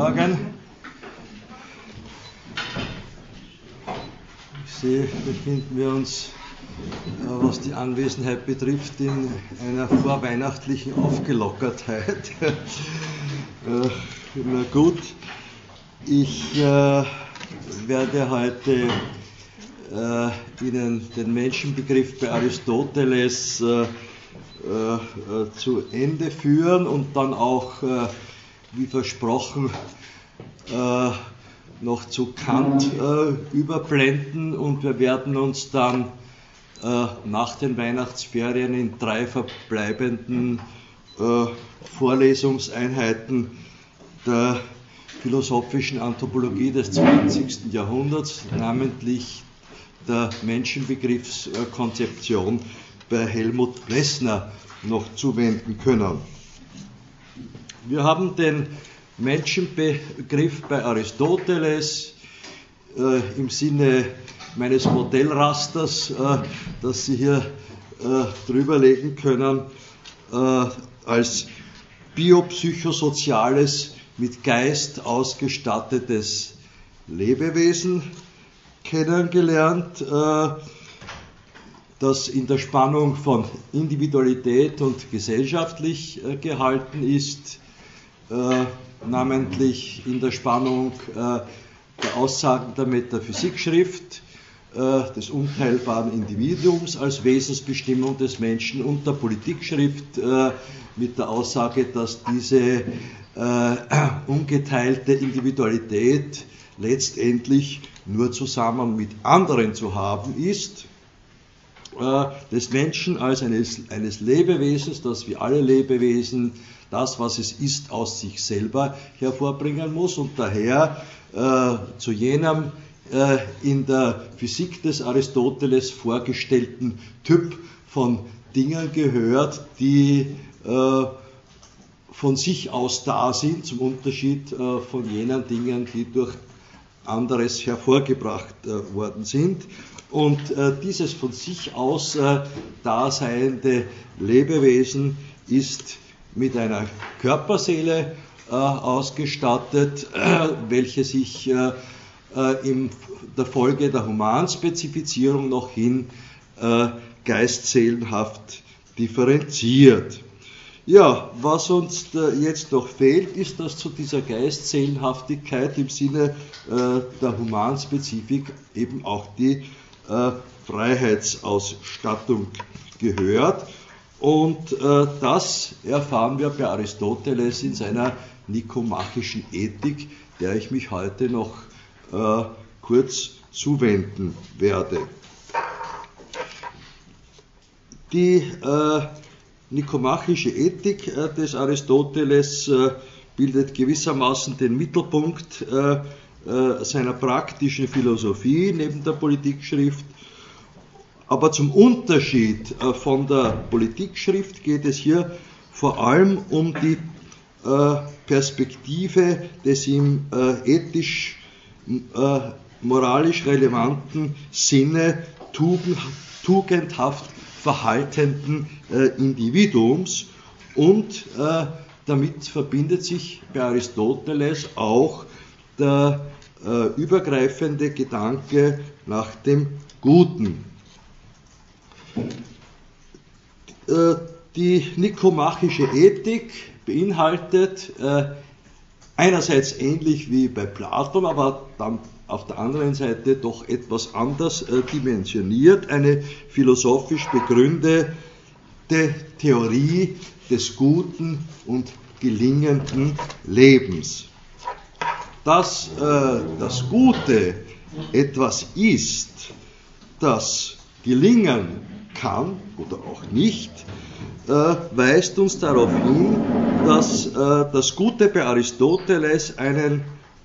Morgen. Ich sehe, befinden wir uns, äh, was die Anwesenheit betrifft, in einer vorweihnachtlichen Aufgelockertheit. Äh, na gut, ich äh, werde heute Ihnen den Menschenbegriff bei Aristoteles zu Ende führen und dann auch, wie versprochen, äh, noch zu Kant überblenden und wir werden uns dann nach den Weihnachtsferien in drei verbleibenden Vorlesungseinheiten der philosophischen Anthropologie des 20. Jahrhunderts, namentlich der Menschenbegriffskonzeption bei Helmut Plessner noch zuwenden können. Wir haben den Menschenbegriff bei Aristoteles äh, im Sinne meines Modellrasters, äh, das Sie hier äh, drüberlegen können, äh, als biopsychosoziales, mit Geist ausgestattetes Lebewesen kennengelernt. Äh, das in der Spannung von Individualität und gesellschaftlich äh, gehalten ist, namentlich in der Spannung äh, der Aussagen der Metaphysikschrift, äh, des unteilbaren Individuums als Wesensbestimmung des Menschen und der Politikschrift äh, mit der Aussage, dass diese äh, ungeteilte Individualität letztendlich nur zusammen mit anderen zu haben ist äh, des Menschen als eines, eines Lebewesens, das wie alle Lebewesen das, was es ist, aus sich selber hervorbringen muss und daher äh, zu jenem äh, in der Physik des Aristoteles vorgestellten Typ von Dingen gehört, die äh, von sich aus da sind, zum Unterschied äh, von jenen Dingen, die durch anderes hervorgebracht äh, worden sind. Und äh, dieses von sich aus daseiende Lebewesen ist mit einer Körperseele äh, ausgestattet, äh, welche sich äh, äh, in der Folge der Humanspezifizierung noch hin geistseelenhaft differenziert. Ja, was uns jetzt noch fehlt, ist, dass zu dieser Geistseelenhaftigkeit im Sinne der Humanspezifik eben auch die äh, Freiheitsausstattung gehört. Und äh, das erfahren wir bei Aristoteles in seiner nikomachischen Ethik, der ich mich heute noch äh, kurz zuwenden werde. Die äh, nikomachische Ethik äh, des Aristoteles äh, bildet gewissermaßen den Mittelpunkt äh, seiner praktischen Philosophie neben der Politikschrift. Aber zum Unterschied äh, von der Politikschrift geht es hier vor allem um die äh, Perspektive des ihm ethisch, moralisch relevanten Sinne tugendhaft verhaltenden Individuums und damit verbindet sich bei Aristoteles auch der äh, übergreifende Gedanke nach dem Guten. Äh, die nikomachische Ethik beinhaltet äh, einerseits ähnlich wie bei Platon, aber dann auf der anderen Seite doch etwas anders äh, dimensioniert, eine philosophisch begründete Theorie des guten und gelingenden Lebens. Dass das Gute etwas ist, das gelingen kann oder auch nicht, äh, weist uns darauf hin, dass äh, das Gute bei Aristoteles einen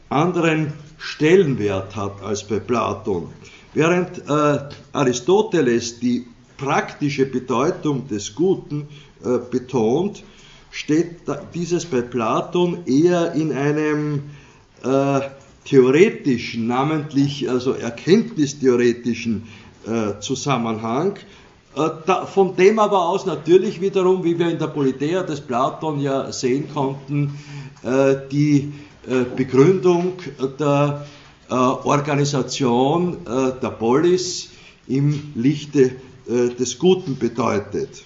anderen Stellenwert hat als bei Platon. Während äh, Aristoteles die praktische Bedeutung des Guten betont, steht dieses bei Platon eher in einem äh, theoretischen, namentlich also erkenntnistheoretischen äh, Zusammenhang, von dem aber aus natürlich wiederum, wie wir in der Politeia des Platon ja sehen konnten, äh, die Begründung der Organisation der Polis im Lichte des Guten bedeutet.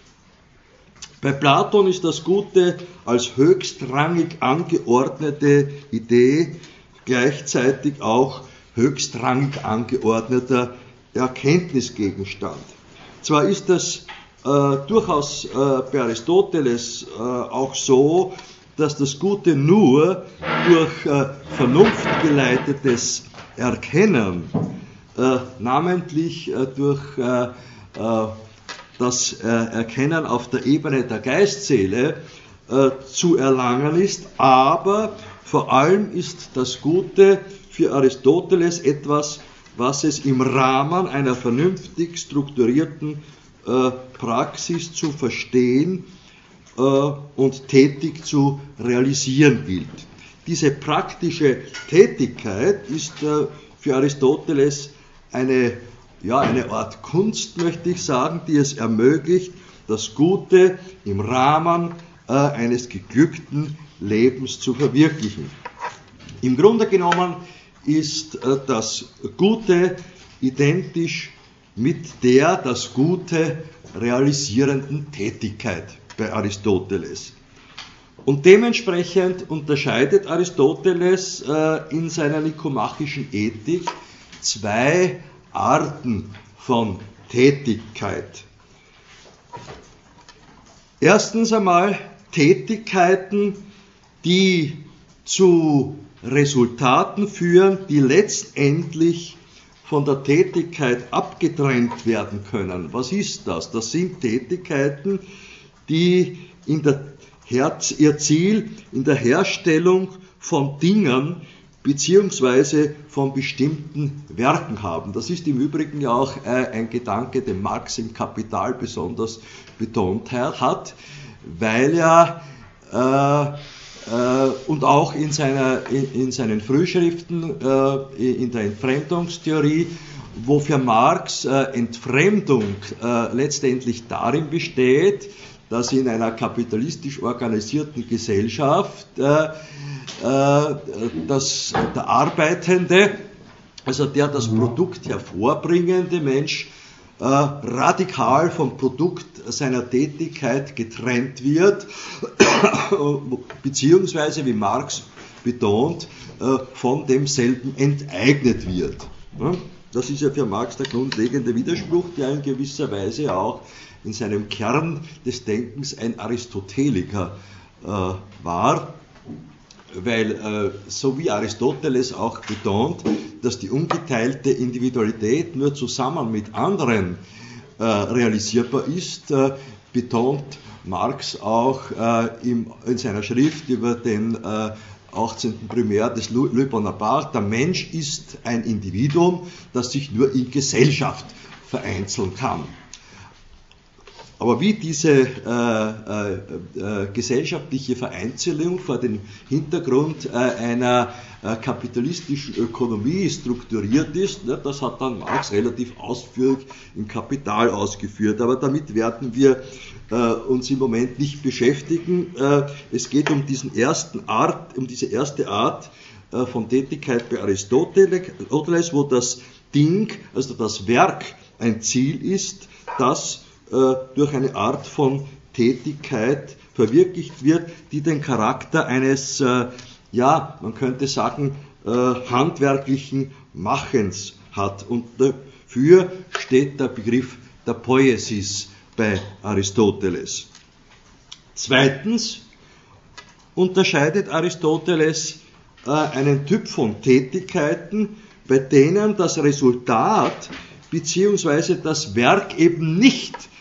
Bei Platon ist das Gute als höchstrangig angeordnete Idee gleichzeitig auch höchstrangig angeordneter Erkenntnisgegenstand. Zwar ist das äh, durchaus äh, bei Aristoteles äh, auch so, dass das Gute nur durch äh, vernunftgeleitetes Erkennen, äh, namentlich äh, durch das Erkennen auf der Ebene der Geistseele zu erlangen ist, aber vor allem ist das Gute für Aristoteles etwas, was es im Rahmen einer vernünftig strukturierten äh, Praxis zu verstehen äh, und tätig zu realisieren gilt. Diese praktische Tätigkeit ist äh, für Aristoteles eine, ja, eine Art Kunst, möchte ich sagen, die es ermöglicht, das Gute im Rahmen eines geglückten Lebens zu verwirklichen. Im Grunde genommen ist äh, das Gute identisch mit der das Gute realisierenden Tätigkeit bei Aristoteles. Und dementsprechend unterscheidet Aristoteles äh, in seiner nikomachischen Ethik zwei Arten von Tätigkeit. Erstens einmal Tätigkeiten, die zu Resultaten führen, die letztendlich von der Tätigkeit abgetrennt werden können. Was ist das? Das sind Tätigkeiten, die in der Herz, ihr Ziel in der Herstellung von Dingen beziehungsweise von bestimmten Werken haben. Das ist im Übrigen ja auch äh, ein Gedanke, den Marx im Kapital besonders betont hat, weil er äh, und auch in, seiner, in, in seinen Frühschriften äh, in der Entfremdungstheorie, wo für Marx äh, Entfremdung letztendlich darin besteht, dass in einer kapitalistisch organisierten Gesellschaft dass der Arbeitende, also der das Produkt hervorbringende Mensch, äh, radikal vom Produkt seiner Tätigkeit getrennt wird, beziehungsweise, wie Marx betont, äh, von demselben enteignet wird. Das ist ja für Marx der grundlegende Widerspruch, der in gewisser Weise auch in seinem Kern des Denkens ein Aristoteliker äh, war weil äh, so wie Aristoteles auch betont, dass die ungeteilte Individualität nur zusammen mit anderen äh, realisierbar ist, äh, betont Marx auch äh, im, in seiner Schrift über den 18. Äh, Primär des Louis Bonaparte, der Mensch ist ein Individuum, das sich nur in Gesellschaft vereinzeln kann. Aber wie diese äh, äh, äh, gesellschaftliche Vereinzelung vor dem Hintergrund äh, einer äh, kapitalistischen Ökonomie strukturiert ist, ne, das hat dann Marx relativ ausführlich im Kapital ausgeführt. Aber damit werden wir uns im Moment nicht beschäftigen. es geht um, diesen ersten Art, um diese erste Art von Tätigkeit bei Aristoteles, wo das Ding, also das Werk, ein Ziel ist, das durch eine Art von Tätigkeit verwirklicht wird, die den Charakter eines, äh, ja, man könnte sagen, äh, handwerklichen Machens hat. Und dafür steht der Begriff der Poesis bei Aristoteles. Zweitens unterscheidet Aristoteles einen Typ von Tätigkeiten, bei denen das Resultat bzw. das Werk eben nicht äh, äh,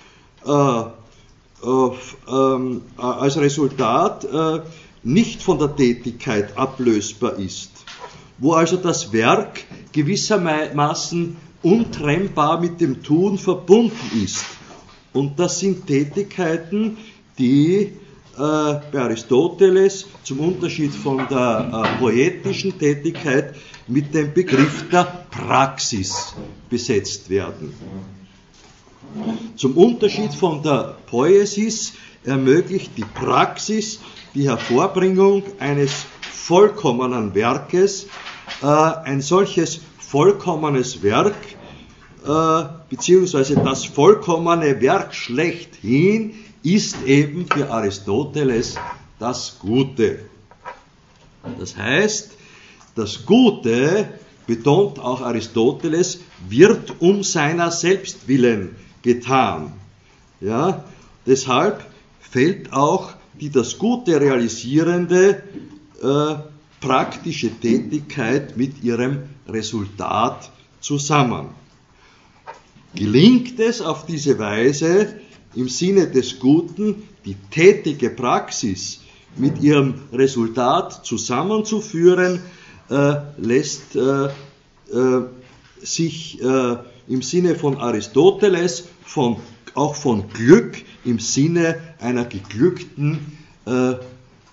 als Resultat äh, nicht von der Tätigkeit ablösbar ist, wo also das Werk gewissermaßen untrennbar mit dem Tun verbunden ist. Und das sind Tätigkeiten, die bei Aristoteles zum Unterschied von der poetischen Tätigkeit mit dem Begriff der Praxis besetzt werden. Zum Unterschied von der Poesis ermöglicht die Praxis die Hervorbringung eines vollkommenen Werkes. Äh, ein solches vollkommenes Werk, äh, beziehungsweise das vollkommene Werk schlechthin, ist eben für Aristoteles das Gute. Das heißt, das Gute, betont auch Aristoteles, wird um seiner selbst willen getan. Ja, deshalb fällt auch die das Gute realisierende äh, praktische Tätigkeit mit ihrem Resultat zusammen. Gelingt es auf diese Weise im Sinne des Guten, die tätige Praxis mit ihrem Resultat zusammenzuführen, äh, lässt äh, äh, sich äh, im Sinne von Aristoteles von, auch von Glück im Sinne einer geglückten, äh,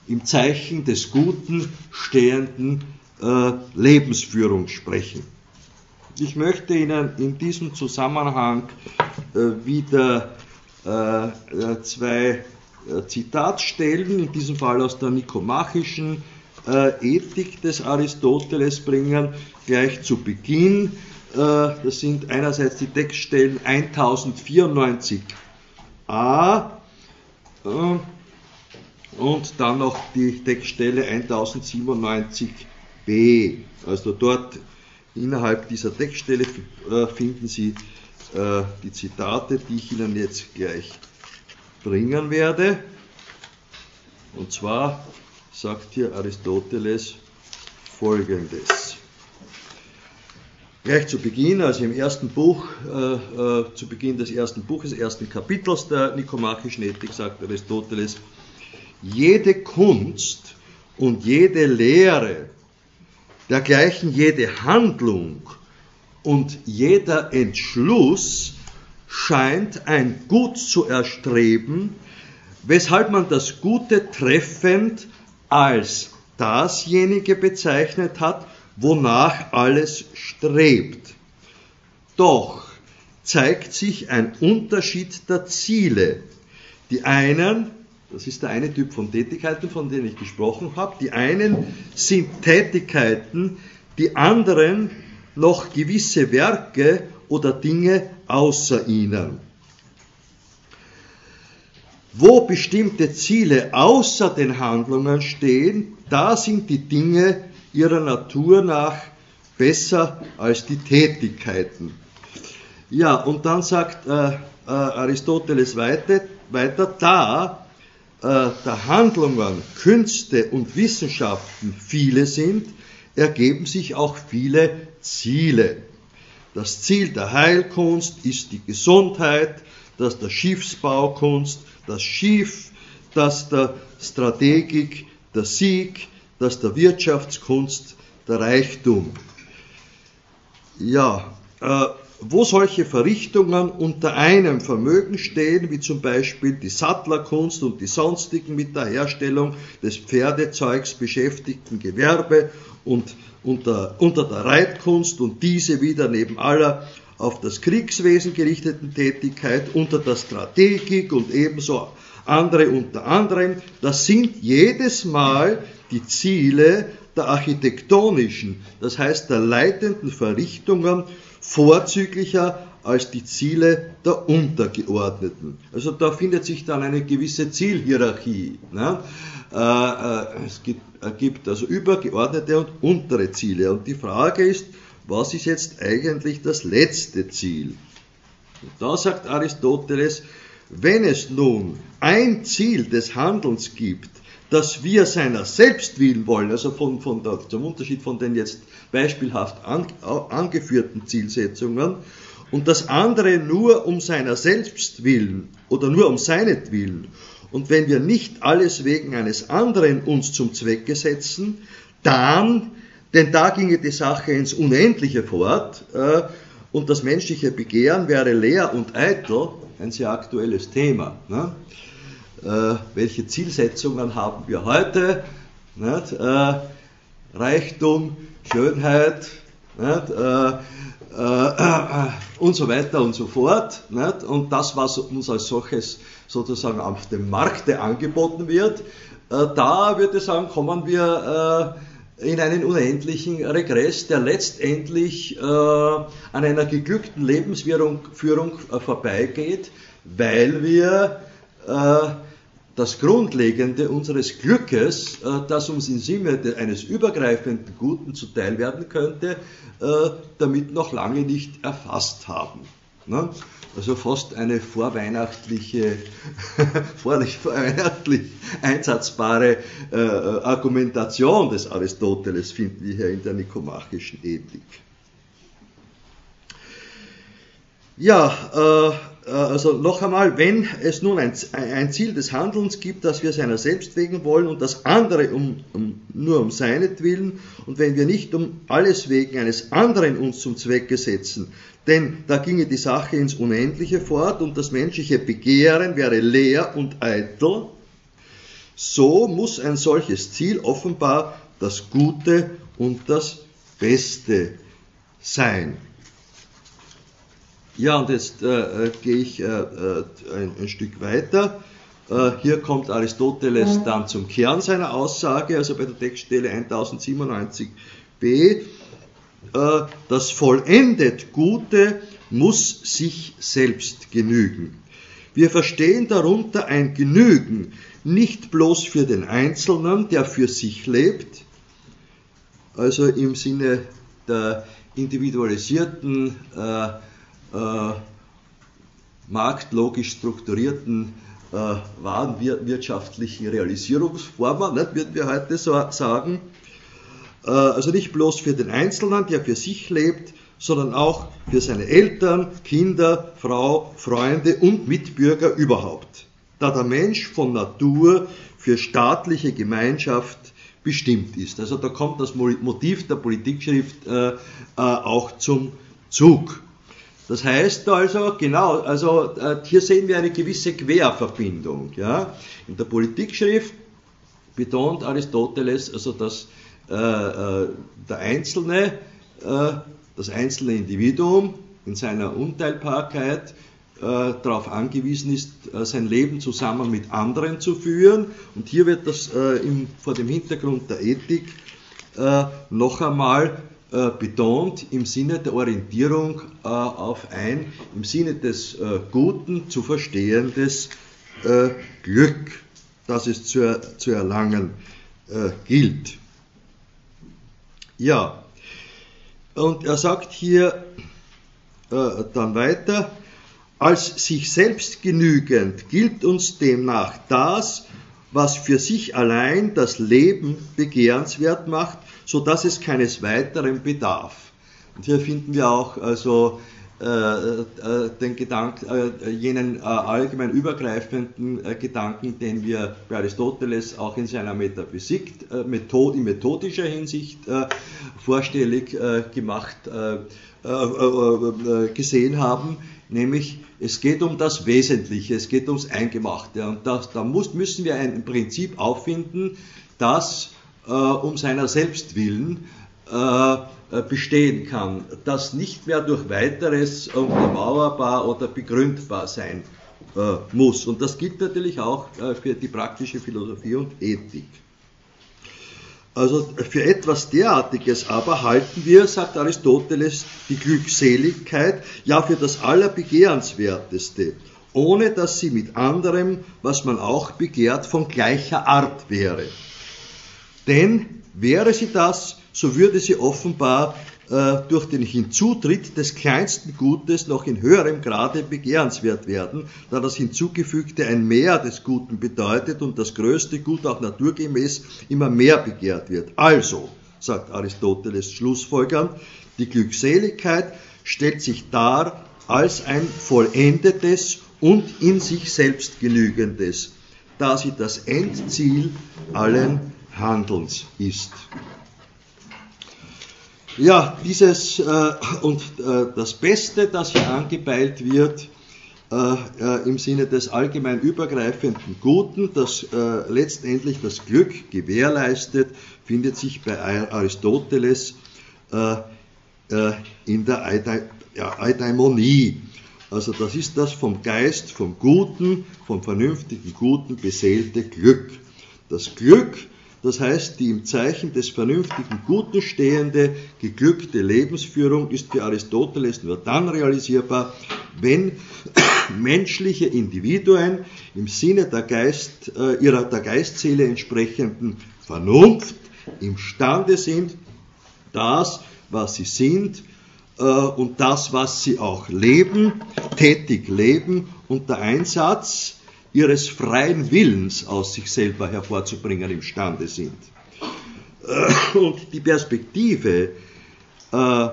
im Zeichen des Guten stehenden äh, Lebensführung sprechen. Ich möchte Ihnen in diesem Zusammenhang äh, wieder äh, äh, zwei äh, Zitatstellen, in diesem Fall aus der nikomachischen Ethik des Aristoteles bringen, gleich zu Beginn. Das sind einerseits die Textstellen 1094a und dann noch die Textstelle 1097b. Also dort innerhalb dieser Textstelle finden Sie äh, die Zitate, die ich Ihnen jetzt gleich bringen werde. Und zwar sagt hier Aristoteles Folgendes. Gleich zu Beginn, also im ersten Buch, äh, äh, zu Beginn des ersten Buches, ersten Kapitels der Nikomachischen Ethik, sagt Aristoteles, jede Kunst und jede Lehre, dergleichen jede Handlung und jeder Entschluss scheint ein Gut zu erstreben, weshalb man das Gute treffend als dasjenige bezeichnet hat, wonach alles strebt. Doch zeigt sich ein Unterschied der Ziele. Die einen, das ist der eine Typ von Tätigkeiten, von denen ich gesprochen habe, die einen sind Tätigkeiten, die anderen noch gewisse Werke oder Dinge außer ihnen. Wo bestimmte Ziele außer den Handlungen stehen, da sind die Dinge ihrer Natur nach besser als die Tätigkeiten. Ja, und dann sagt äh, äh, Aristoteles weiter, weiter da äh, der Handlungen, Künste und Wissenschaften viele sind, ergeben sich auch viele Ziele. Das Ziel der Heilkunst ist die Gesundheit, das der Schiffsbaukunst, das Schiff, das der Strategik, der Sieg, das der Wirtschaftskunst, der Reichtum. Ja, äh, wo solche Verrichtungen unter einem Vermögen stehen, wie zum Beispiel die Sattlerkunst und die sonstigen mit der Herstellung des Pferdezeugs beschäftigten Gewerbe und unter, unter der Reitkunst und diese wieder neben aller auf das Kriegswesen gerichteten Tätigkeit unter der Strategik und ebenso andere unter anderem, das sind jedes Mal die Ziele der architektonischen, das heißt der leitenden Verrichtungen vorzüglicher als die Ziele der Untergeordneten. Also da findet sich dann eine gewisse Zielhierarchie. Ne? Äh, äh, es gibt, gibt also übergeordnete und untere Ziele. Und die Frage ist, was ist jetzt eigentlich das letzte Ziel? Und da sagt Aristoteles, wenn es nun ein Ziel des Handelns gibt, das wir seiner selbst willen wollen, also von, von der, zum Unterschied von den jetzt beispielhaft an, angeführten Zielsetzungen, und das andere nur um seiner selbst willen oder nur um seinetwillen. Und wenn wir nicht alles wegen eines anderen uns zum Zwecke setzen, dann, denn da ginge die Sache ins Unendliche fort, äh, und das menschliche Begehren wäre leer und eitel, ein sehr aktuelles Thema. Ne? Äh, welche Zielsetzungen haben wir heute? Äh, Reichtum, Schönheit, nicht? Äh, äh, und so weiter und so fort. Nicht? Und das, was uns als solches sozusagen auf dem Markte angeboten wird, äh, da würde ich sagen, kommen wir äh, in einen unendlichen Regress, der letztendlich äh, an einer geglückten Lebensführung äh, vorbeigeht, weil wir äh, das Grundlegende unseres Glückes, äh, das uns im Sinne eines übergreifenden Guten zuteil werden könnte, damit noch lange nicht erfasst haben. Ne? Also fast eine vorweihnachtliche, vorweihnachtlich einsatzbare äh, Argumentation des Aristoteles finden wir hier in der nikomachischen Ethik. Ja, äh, äh, also noch einmal, wenn es nun ein, ein, Ziel des Handelns gibt, das wir seiner selbst wegen wollen und das andere um, um, nur um seinetwillen und wenn wir nicht um alles wegen eines anderen uns zum Zwecke setzen, denn da ginge die Sache ins Unendliche fort und das menschliche Begehren wäre leer und eitel, so muss ein solches Ziel offenbar das Gute und das Beste sein. Ja, und jetzt äh, äh, gehe ich äh, äh, ein, ein, Stück weiter. Äh, hier kommt Aristoteles dann zum Kern seiner Aussage, also bei der Textstelle 1097b. Äh, das vollendet Gute muss sich selbst genügen. Wir verstehen darunter ein Genügen nicht bloß für den Einzelnen, der für sich lebt, also im Sinne der individualisierten äh, äh, marktlogisch strukturierten äh, warenwirtschaftlichen Realisierungsformen, nicht, würden wir heute so sagen. Äh, also nicht bloß für den Einzelnen, der für sich lebt, sondern auch für seine Eltern, Kinder, Frau, Freunde und Mitbürger überhaupt. Da der Mensch von Natur für staatliche Gemeinschaft bestimmt ist. Also da kommt das Motiv der Politikschrift äh, äh, auch zum Zug. Das heißt also, genau, also äh, hier sehen wir eine gewisse Querverbindung. Ja? In der Politikschrift betont Aristoteles also, dass äh, äh, der Einzelne, äh, das einzelne Individuum in seiner Unteilbarkeit darauf angewiesen ist, sein Leben zusammen mit anderen zu führen. Und hier wird das im, vor dem Hintergrund der Ethik noch einmal betont im Sinne der Orientierung äh, auf ein im Sinne des äh, Guten zu verstehendes Glück, das es zu, zu erlangen gilt. Ja, und er sagt hier dann weiter, als sich selbst genügend gilt uns demnach das, was für sich allein das Leben begehrenswert macht, so dass es keines weiteren bedarf. Und hier finden wir auch also äh, äh, den Gedanken, äh, jenen äh, allgemein übergreifenden äh, Gedanken, den wir bei Aristoteles auch in seiner Metaphysik äh, Method, in methodischer Hinsicht vorstellig gemacht gesehen haben, nämlich es geht um das Wesentliche, es geht ums Eingemachte. Und das, da muss, müssen wir ein Prinzip auffinden, das äh, um seiner selbst willen äh, äh, bestehen kann, das nicht mehr durch weiteres untermauerbar oder begründbar sein äh, muss. Und das gilt natürlich auch äh, für die praktische Philosophie und Ethik. Also für etwas derartiges aber halten wir, sagt Aristoteles, die Glückseligkeit ja für das Allerbegehrenswerteste, ohne dass sie mit anderem, was man auch begehrt, von gleicher Art wäre. Denn wäre sie das, so würde sie offenbar durch den Hinzutritt des kleinsten Gutes noch in höherem Grade begehrenswert werden, da das Hinzugefügte ein Mehr des Guten bedeutet und das größte Gut auch naturgemäß immer mehr begehrt wird. Also, sagt Aristoteles schlussfolgernd, die Glückseligkeit stellt sich dar als ein vollendetes und in sich selbst genügendes, da sie das Endziel allen Handelns ist. Ja, dieses äh, und äh, das Beste, das hier angepeilt wird, äh, äh im Sinne des allgemein übergreifenden Guten, das äh, letztendlich das Glück gewährleistet, findet sich bei Aristoteles äh, in der Eudaimonie. Also das ist das vom Geist, vom Guten, vom vernünftigen Guten beseelte Glück. Das Glück, das heißt die im Zeichen des vernünftigen Guten stehende, geglückte Lebensführung ist für Aristoteles nur dann realisierbar, wenn menschliche Individuen im Sinne der, Geist, äh, ihrer der Geistseele entsprechenden Vernunft imstande sind, das, was sie sind, äh, und das, was sie auch leben, tätig leben, unter Einsatz ihres freien Willens aus sich selber hervorzubringen imstande sind. Äh, und die Perspektive, äh,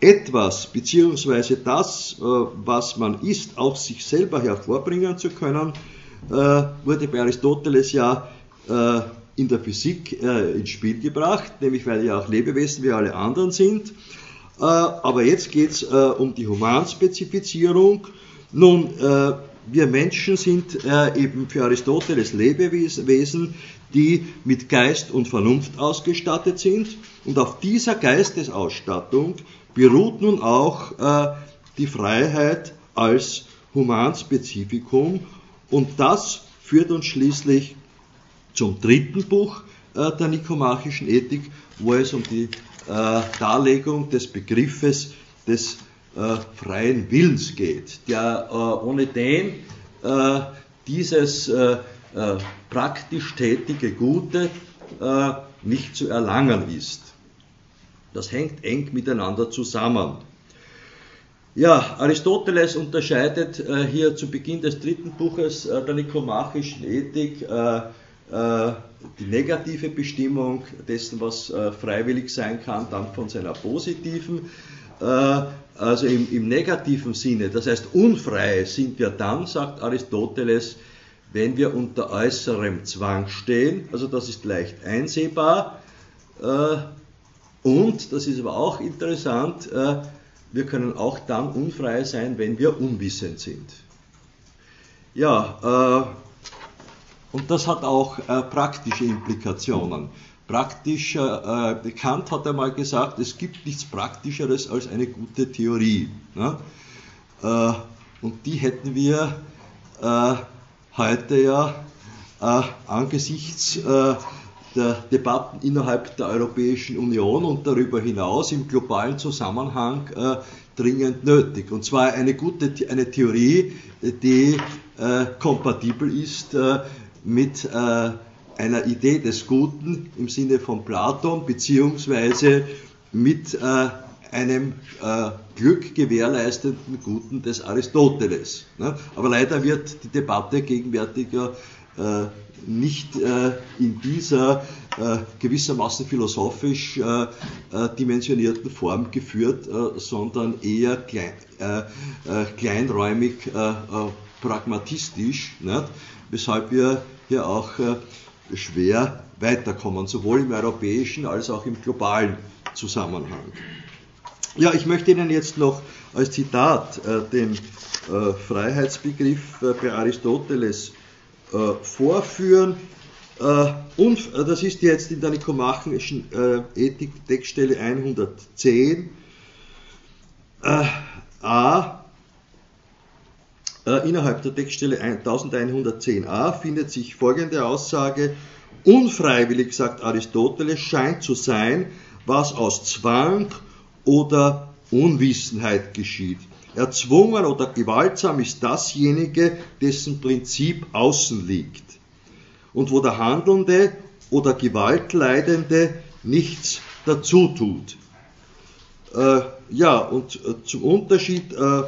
etwas beziehungsweise das, was man ist, aus sich selber hervorbringen zu können, wurde bei Aristoteles ja in der Physik ins Spiel gebracht, nämlich weil ja auch Lebewesen wie alle anderen sind äh, aber jetzt geht es äh, um die Humanspezifizierung. Nun, äh, wir Menschen sind eben für Aristoteles Lebewesen, die mit Geist und Vernunft ausgestattet sind. Und auf dieser Geistesausstattung beruht nun auch die Freiheit als Humanspezifikum. Und das führt uns schließlich zum dritten Buch der nikomachischen Ethik, wo es um die äh, Darlegung des Begriffes des äh, freien Willens geht, der äh, ohne den äh, dieses äh, äh, praktisch tätige Gute nicht zu erlangen ist. Das hängt eng miteinander zusammen. Ja, Aristoteles unterscheidet hier zu Beginn des dritten Buches der Nikomachischen Ethik äh, die negative Bestimmung dessen, was äh, freiwillig sein kann, dann von seiner positiven. Äh, also im, im negativen Sinne, das heißt unfrei sind wir dann, sagt Aristoteles, wenn wir unter äußerem Zwang stehen, also das ist leicht einsehbar. Und, das ist aber auch interessant, wir können auch dann unfrei sein, wenn wir unwissend sind. Ja, und das hat auch äh, praktische Implikationen. Praktisch, äh, Kant hat einmal gesagt, es gibt nichts Praktischeres als eine gute Theorie. Ne? Äh, und die hätten wir äh, heute ja äh, angesichts äh, der Debatten innerhalb der Europäischen Union und darüber hinaus im globalen Zusammenhang äh, dringend nötig. Und zwar eine gute eine Theorie, die kompatibel ist mit äh, einer Idee des Guten im Sinne von Platon, beziehungsweise mit äh, einem äh, Glück gewährleistenden Guten des Aristoteles. Ne? Aber leider wird die Debatte gegenwärtiger äh, nicht äh, in dieser äh, gewissermaßen philosophisch äh, äh dimensionierten Form geführt, äh, sondern eher klein, äh, kleinräumig pragmatistisch. Nicht? weshalb wir hier auch schwer weiterkommen, sowohl im europäischen als auch im globalen Zusammenhang. Ja, ich möchte Ihnen jetzt noch als Zitat äh, den äh, Freiheitsbegriff bei Aristoteles vorführen. und das ist jetzt in der nikomachischen Ethik Textstelle 110 a äh, innerhalb der Textstelle 1110a findet sich folgende Aussage. Unfreiwillig, sagt Aristoteles, scheint zu sein, was aus Zwang oder Unwissenheit geschieht. Erzwungen oder gewaltsam ist dasjenige, dessen Prinzip außen liegt und wo der Handelnde oder Gewaltleidende nichts dazu tut. Äh, ja, und äh, zum Unterschied äh,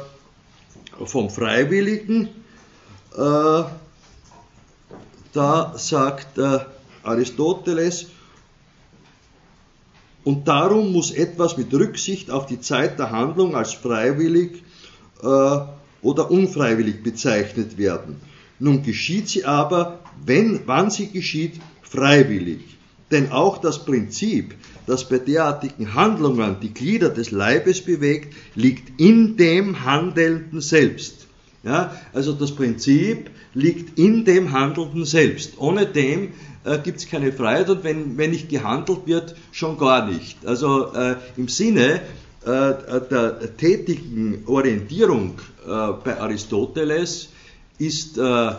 vom Freiwilligen. Äh, da sagt äh, Aristoteles, und darum muss etwas mit Rücksicht auf die Zeit der Handlung als freiwillig äh, oder unfreiwillig bezeichnet werden. Nun geschieht sie aber, wenn, wann sie geschieht, freiwillig. Denn auch das Prinzip, das bei derartigen Handlungen die Glieder des Leibes bewegt, liegt in dem Handelnden selbst. Ja, also das Prinzip liegt in dem Handelnden selbst. Ohne dem äh, gibt es keine Freiheit und wenn, wenn nicht gehandelt wird, schon gar nicht. Also äh, im Sinne äh, der tätigen Orientierung äh, bei Aristoteles ist äh,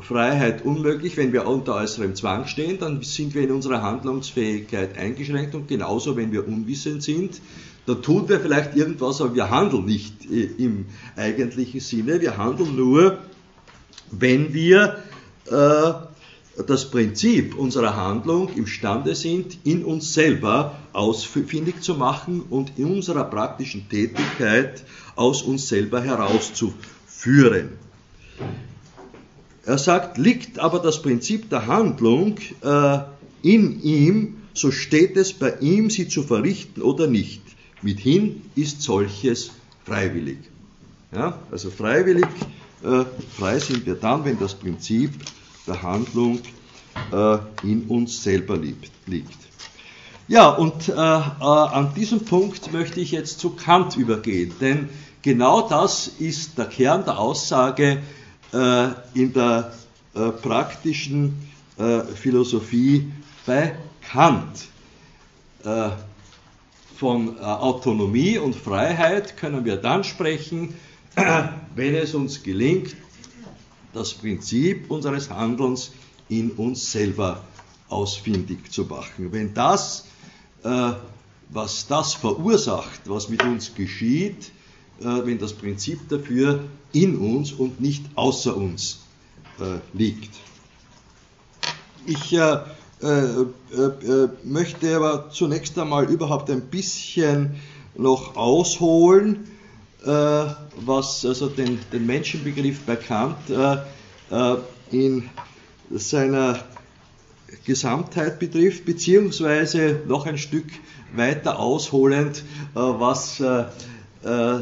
Freiheit unmöglich, wenn wir unter äußerem Zwang stehen, dann sind wir in unserer Handlungsfähigkeit eingeschränkt und genauso, wenn wir unwissend sind, dann tun wir vielleicht irgendwas, aber wir handeln nicht im eigentlichen Sinne. Wir handeln nur, wenn wir äh, das Prinzip unserer Handlung imstande sind, in uns selber ausfindig zu machen und in unserer praktischen Tätigkeit aus uns selber herauszuführen. Er sagt, liegt aber das Prinzip der Handlung äh, in ihm, so steht es bei ihm, sie zu verrichten oder nicht. Mithin ist solches freiwillig. Ja, also freiwillig, äh, frei sind wir dann, wenn das Prinzip der Handlung äh, in uns selber liegt. Ja, und äh, äh, an diesem Punkt möchte ich jetzt zu Kant übergehen, denn genau das ist der Kern der Aussage in der äh, praktischen äh, Philosophie bei Kant. von Autonomie und Freiheit können wir dann sprechen, wenn es uns gelingt, das Prinzip unseres Handelns in uns selber ausfindig zu machen. Wenn das, äh, was das verursacht, was mit uns geschieht, äh, wenn das Prinzip dafür in uns und nicht außer uns äh, liegt. Ich äh, äh, äh, möchte aber zunächst einmal überhaupt ein bisschen noch ausholen, was also den, den Menschenbegriff bei Kant in seiner Gesamtheit betrifft, beziehungsweise noch ein Stück weiter ausholend, äh, was äh, äh,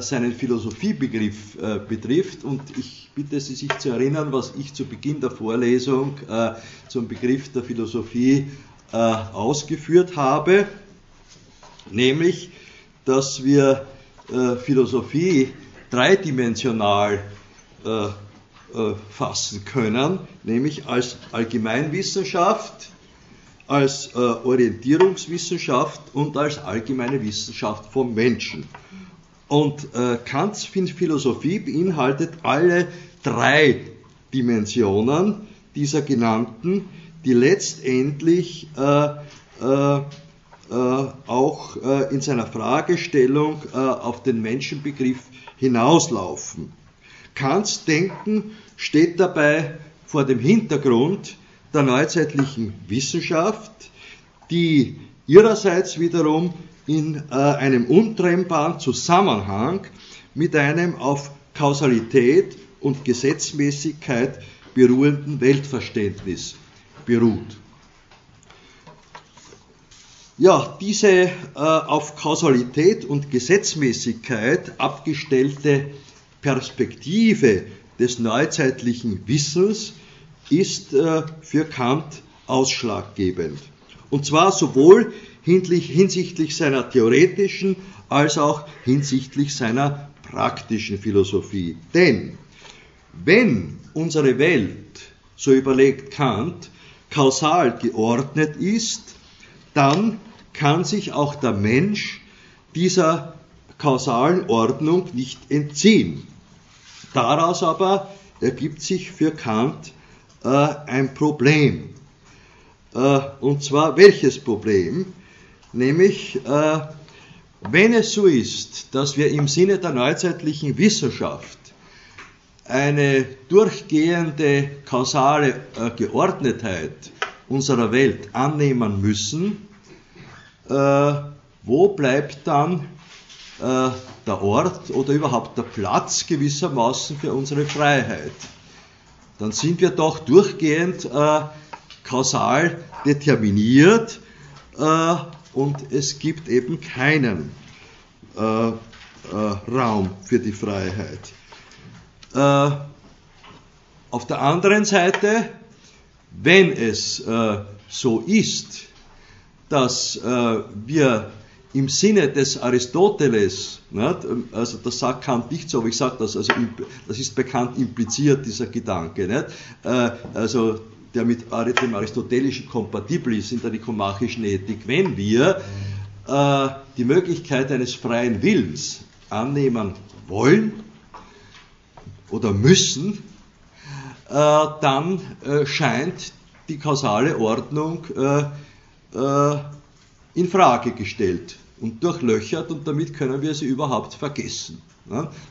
seinen Philosophiebegriff betrifft. Und ich bitte Sie, sich zu erinnern, was ich zu Beginn der Vorlesung zum Begriff der Philosophie ausgeführt habe, nämlich, dass wir Philosophie dreidimensional äh, fassen können, nämlich als Allgemeinwissenschaft, als äh, Orientierungswissenschaft und als allgemeine Wissenschaft vom Menschen. Und äh, Kants Philosophie beinhaltet alle drei Dimensionen dieser genannten, die letztendlich äh, äh, äh auch äh, in seiner Fragestellung auf den Menschenbegriff hinauslaufen. Kants Denken steht dabei vor dem Hintergrund der neuzeitlichen Wissenschaft, die ihrerseits wiederum in äh, einem untrennbaren Zusammenhang mit einem auf Kausalität und Gesetzmäßigkeit beruhenden Weltverständnis beruht. Ja, diese äh, auf Kausalität und Gesetzmäßigkeit abgestellte Perspektive des neuzeitlichen Wissens ist äh, für Kant ausschlaggebend. Und zwar sowohl hinsichtlich seiner theoretischen als auch hinsichtlich seiner praktischen Philosophie. Denn wenn unsere Welt, so überlegt Kant, kausal geordnet ist, dann kann sich auch der Mensch dieser kausalen Ordnung nicht entziehen. Daraus aber ergibt sich für Kant äh, ein Problem. Äh, und zwar welches Problem? Nämlich, äh, wenn es so ist, dass wir im Sinne der neuzeitlichen Wissenschaft eine durchgehende kausale äh, Geordnetheit unserer Welt annehmen müssen, äh, wo bleibt dann äh, der Ort oder überhaupt der Platz gewissermaßen für unsere Freiheit. Dann sind wir doch durchgehend äh, kausal determiniert äh, und es gibt eben keinen äh, äh Raum für die Freiheit. Äh, auf der anderen Seite, wenn es äh, so ist, dass wir im Sinne des Aristoteles, nicht, also das sagt Kant nicht so, aber ich sage das, also das ist bekannt impliziert, dieser Gedanke, nicht, äh, also der mit dem Aristotelischen kompatibel ist in der nikomachischen Ethik, wenn wir äh, die Möglichkeit eines freien Willens annehmen wollen oder müssen, dann scheint die kausale Ordnung in Frage gestellt und durchlöchert und damit können wir sie überhaupt vergessen.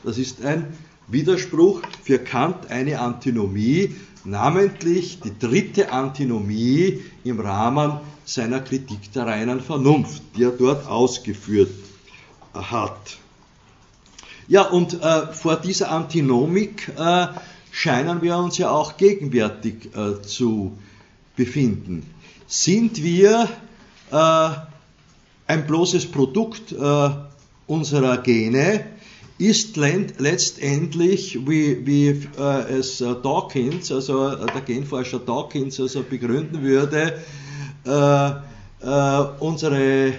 Das ist ein Widerspruch, für Kant eine Antinomie, namentlich die dritte Antinomie im Rahmen seiner Kritik der reinen Vernunft, die er dort ausgeführt hat. Ja, und äh, vor dieser Antinomik äh, scheinen wir uns ja auch gegenwärtig äh, zu befinden. Sind wir äh, ein bloßes Produkt äh, unserer Gene, ist letztendlich, wie, wie äh, es äh, Dawkins, also äh, der Genforscher Dawkins, also begründen würde, äh, äh, unsere äh,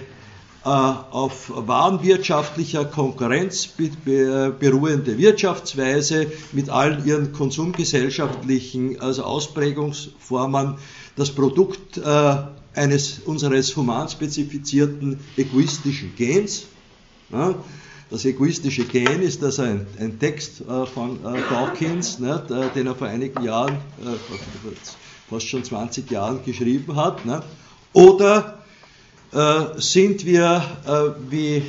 auf warenwirtschaftlicher Konkurrenz beruhende Wirtschaftsweise mit allen ihren konsumgesellschaftlichen also Ausprägungsformen das Produkt eines unseres humanspezifizierten egoistischen Gens. Ja, das egoistische Gen ist also ein, ein Text äh, von äh, Dawkins, nicht, äh, den er vor einigen Jahren, äh, fast schon 20 Jahren geschrieben hat. Nicht? Oder äh, sind wir, äh, wie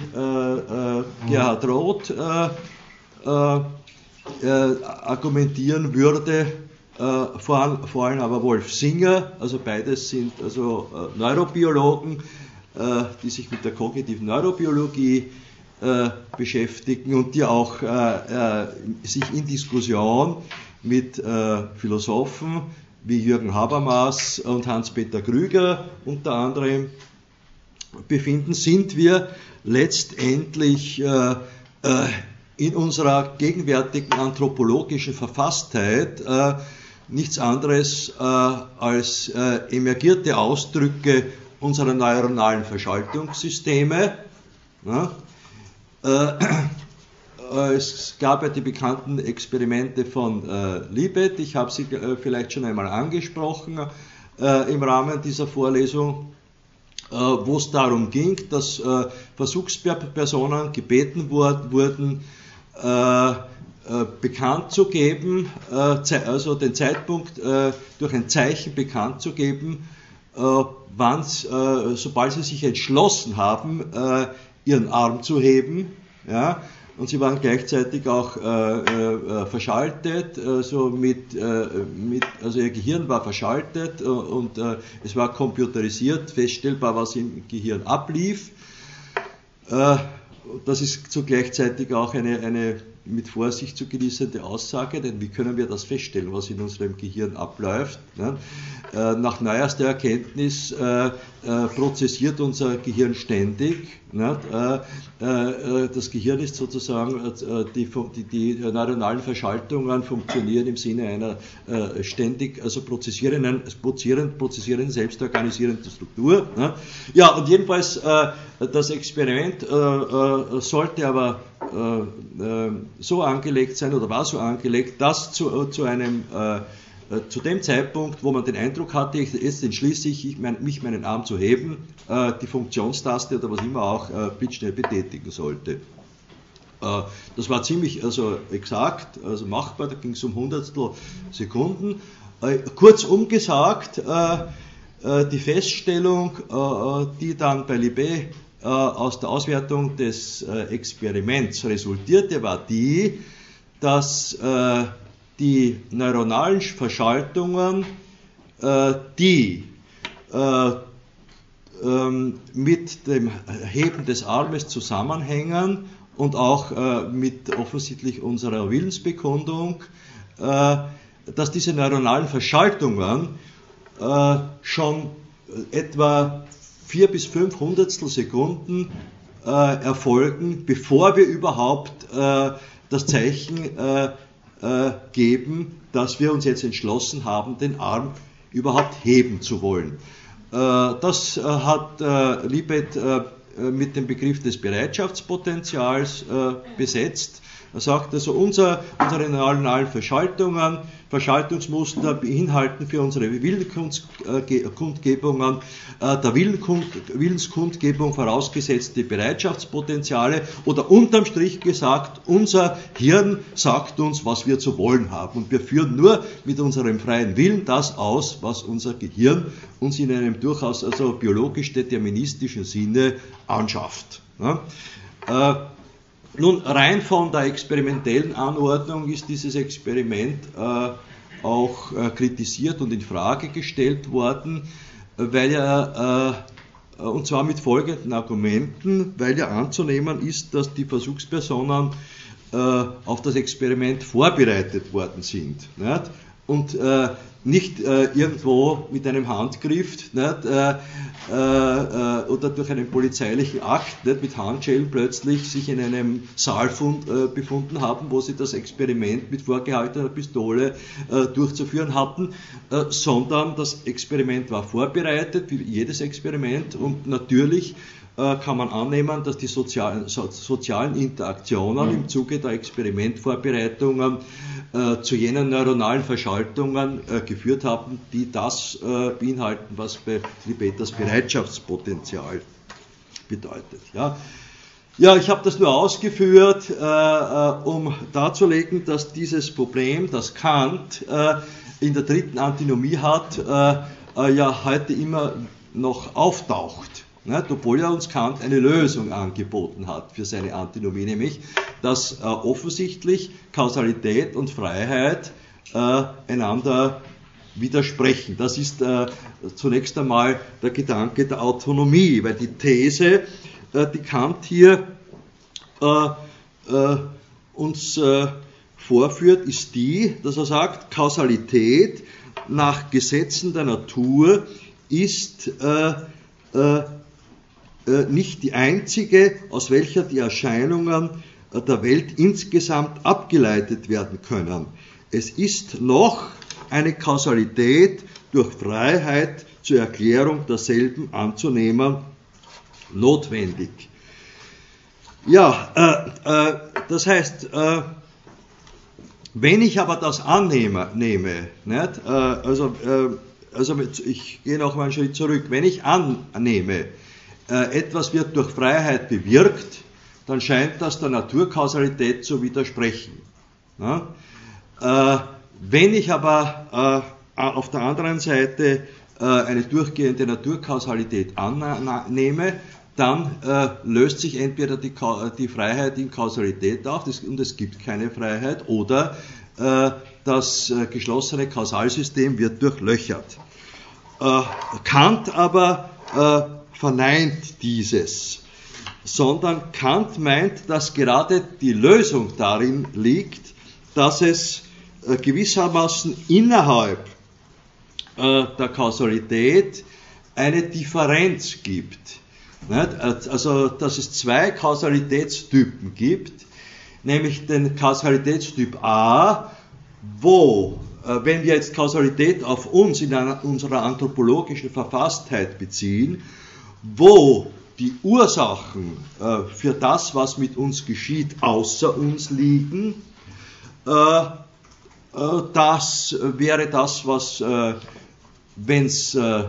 Gerhard Roth argumentieren würde, vor allem, vor allem aber Wolf Singer, also beides sind also Neurobiologen, die sich mit der kognitiven Neurobiologie äh, beschäftigen und die auch äh, äh, sich in Diskussion mit äh, Philosophen wie Jürgen Habermas und Hans-Peter Krüger unter anderem befinden, sind wir letztendlich äh, in unserer gegenwärtigen anthropologischen Verfasstheit nichts anderes als emergierte Ausdrücke unserer neuronalen Verschaltungssysteme. Ja, äh, äh, es gab ja die bekannten Experimente von äh, Libet, ich habe sie vielleicht schon einmal angesprochen im Rahmen dieser Vorlesung, wo es darum ging, dass Versuchspersonen gebeten wurden, bekannt zu geben, also den Zeitpunkt durch ein Zeichen bekannt zu geben, wann, sobald sie sich entschlossen haben, ihren Arm zu heben. Ja, und sie waren gleichzeitig auch äh, äh, verschaltet, also mit, äh, mit, also ihr Gehirn war verschaltet äh, und äh, es war computerisiert, feststellbar, was im Gehirn ablief. Äh, das ist so gleichzeitig auch eine, eine mit Vorsicht zu genießende Aussage, denn wie können wir das feststellen, was in unserem Gehirn abläuft? Ne? Äh, nach neuester Erkenntnis äh, äh, prozessiert unser Gehirn ständig. Ne? Das Gehirn ist sozusagen, die, die, die neuronalen Verschaltungen funktionieren im Sinne einer ständig, also prozessierenden, prozessierenden, prozessierenden selbstorganisierenden Struktur. Ne? Ja, und jedenfalls das Experiment sollte aber so angelegt sein oder war so angelegt, dass zu, zu einem äh, zu dem Zeitpunkt, wo man den Eindruck hatte, jetzt entschließe ich, mich meinen Arm zu heben, äh, die Funktionstaste oder was immer auch äh, blitzschnell betätigen sollte. Das war ziemlich also exakt, also machbar, da ging es um Hundertstel Sekunden. Kurzum gesagt, die Feststellung, die dann bei Libet aus der Auswertung des Experiments resultierte, war die, dass die neuronalen Verschaltungen, äh, die äh, ähm, mit dem Heben des Armes zusammenhängen und auch äh, mit offensichtlich unserer Willensbekundung, dass diese neuronalen Verschaltungen schon etwa vier bis fünf Hundertstel Sekunden erfolgen, bevor wir überhaupt das Zeichen äh, geben, dass wir uns jetzt entschlossen haben, den Arm überhaupt heben zu wollen. Äh, das äh, hat Libet mit dem Begriff des Bereitschaftspotenzials besetzt. Er sagt also, unser, unsere neuronalen Verschaltungen, Verschaltungsmuster beinhalten für unsere Willenskundgebungen äh, der Willenskundgebung vorausgesetzte Bereitschaftspotenziale oder unterm Strich gesagt, unser Hirn sagt uns, was wir zu wollen haben und wir führen nur mit unserem freien Willen das aus, was unser Gehirn uns in einem durchaus also biologisch deterministischen Sinne anschafft. Ja? Äh, nun, rein von der experimentellen Anordnung ist dieses Experiment äh, auch äh, kritisiert und in Frage gestellt worden, weil ja, äh, und zwar mit folgenden Argumenten, weil ja anzunehmen ist, dass die Versuchspersonen äh, auf das Experiment vorbereitet worden sind. Nicht? Und äh, nicht äh, irgendwo mit einem Handgriff nicht, äh, äh, äh, oder durch einen polizeilichen Akt nicht, mit Handschellen plötzlich sich in einem Saal fund, äh, befunden haben, wo sie das Experiment mit vorgehaltener Pistole durchzuführen hatten, sondern das Experiment war vorbereitet, wie jedes Experiment, und natürlich kann man annehmen, dass die sozialen, sozialen Interaktionen im Zuge der Experimentvorbereitungen äh, zu jenen neuronalen Verschaltungen äh, geführt haben, die das äh, beinhalten, was bei Libeters Bereitschaftspotenzial bedeutet. Ja. Ja, ich habe das nur ausgeführt, äh, äh, um darzulegen, dass dieses Problem, das Kant in der dritten Antinomie hat, ja heute immer noch auftaucht. Obwohl er uns Kant eine Lösung angeboten hat für seine Antinomie, nämlich, dass äh, offensichtlich Kausalität und Freiheit äh, einander widersprechen. Das ist äh, zunächst einmal der Gedanke der Autonomie, weil die These, äh, die Kant hier äh, äh, uns vorführt, ist die, dass er sagt, Kausalität nach Gesetzen der Natur ist äh, nicht die einzige, aus welcher die Erscheinungen äh, der Welt insgesamt abgeleitet werden können. Es ist noch eine Kausalität durch Freiheit zur Erklärung derselben anzunehmen notwendig. Ja, äh, äh, das heißt, äh, wenn ich aber das annehme, nehme, nicht, äh, also, also ich gehe noch mal einen Schritt zurück, wenn ich annehme, äh, etwas wird durch Freiheit bewirkt, dann scheint das der Naturkausalität zu widersprechen. Äh, wenn ich aber äh, auf der anderen Seite eine durchgehende Naturkausalität annehme, dann löst sich entweder die, die, Freiheit in Kausalität auf und es gibt keine Freiheit oder das geschlossene Kausalsystem wird durchlöchert. Kant aber verneint dieses, sondern Kant meint, dass gerade die Lösung darin liegt, dass es äh, gewissermaßen innerhalb äh, der Kausalität eine Differenz gibt. Also, dass es zwei Kausalitätstypen gibt, nämlich den Kausalitätstyp A, wo, äh, wenn wir jetzt Kausalität auf uns in unserer anthropologischen Verfasstheit beziehen, wo die Ursachen äh, für das, was mit uns geschieht, außer uns liegen, äh, äh, das wäre das, was, äh, wenn es äh, äh,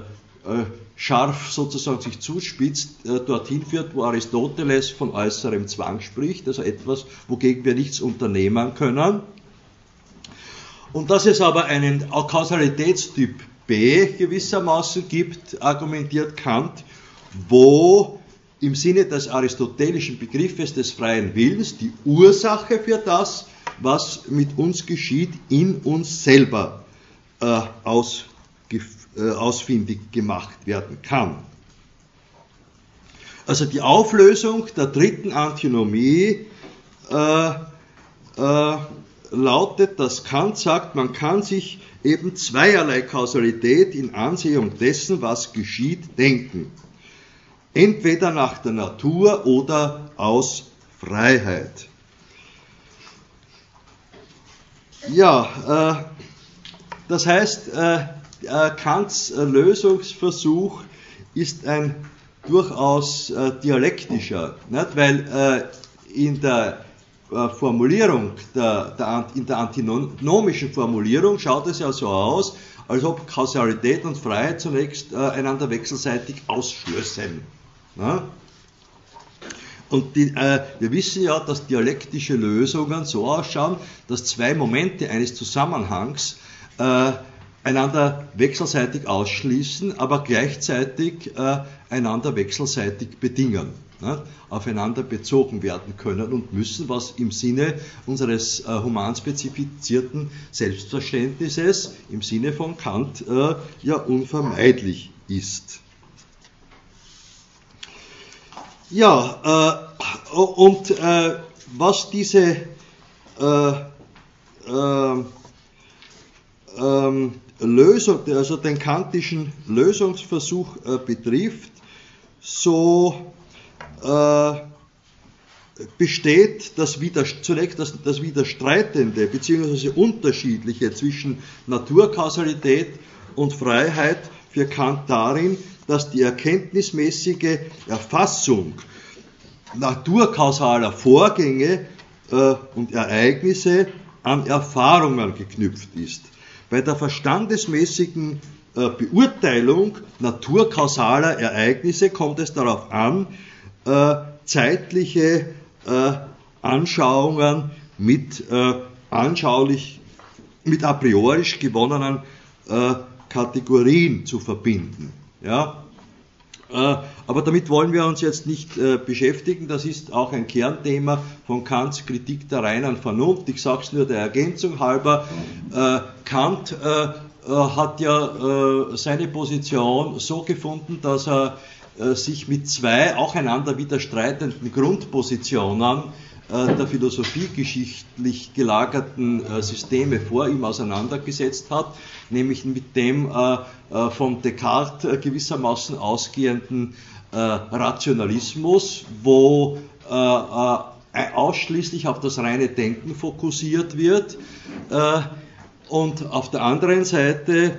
scharf sozusagen sich zuspitzt, dorthin führt, wo Aristoteles von äußerem Zwang spricht, also etwas, wogegen wir nichts unternehmen können. Und dass es aber einen Kausalitätstyp B gewissermaßen gibt, argumentiert Kant, wo im Sinne des aristotelischen Begriffes des freien Willens die Ursache für das, was mit uns geschieht, in uns selber äh, aus, äh, ausfindig gemacht werden kann. Also die Auflösung der dritten Antinomie äh, äh, lautet, dass Kant sagt, man kann sich eben zweierlei Kausalität in Ansehung dessen, was geschieht, denken entweder nach der Natur oder aus Freiheit. Ja, äh, das heißt, äh, äh Kants äh, Lösungsversuch ist ein durchaus äh, dialektischer, nicht? weil in der Formulierung, der, der, in der antinomischen Formulierung schaut es ja so aus, als ob Kausalität und Freiheit zunächst einander wechselseitig ausschlössen. Und die, äh, wir wissen ja, dass dialektische Lösungen so ausschauen, dass zwei Momente eines Zusammenhangs äh, einander wechselseitig ausschließen, aber gleichzeitig äh, einander wechselseitig bedingen ne, aufeinander bezogen werden können und müssen, was im Sinne unseres äh, humanspezifizierten Selbstverständnisses, im Sinne von Kant, äh, ja unvermeidlich ist. Ja, äh, und äh, was diese äh, äh, ähm, Lösung, also den kantischen Lösungsversuch betrifft, so äh, besteht das zunächst das, das Widerstreitende bzw. Unterschiedliche zwischen Naturkausalität und Freiheit für Kant darin, dass die erkenntnismäßige Erfassung naturkausaler Vorgänge äh, und Ereignisse an Erfahrungen geknüpft ist. Bei der verstandesmäßigen äh, Beurteilung naturkausaler Ereignisse kommt es darauf an, äh, zeitliche Anschauungen mit anschaulich, mit a priorisch gewonnenen Kategorien zu verbinden. Ja? Äh, aber damit wollen wir uns jetzt nicht äh, beschäftigen. Das ist auch ein Kernthema von Kants Kritik der reinen Vernunft. Ich sage es nur der Ergänzung halber. Kant hat ja seine Position so gefunden, dass er äh, sich mit zwei auch einander widerstreitenden Grundpositionen äh, der philosophiegeschichtlich gelagerten äh, Systeme vor ihm auseinandergesetzt hat, nämlich mit dem von Descartes gewissermaßen ausgehenden Rationalismus, wo ausschließlich auf das reine Denken fokussiert wird und auf der anderen Seite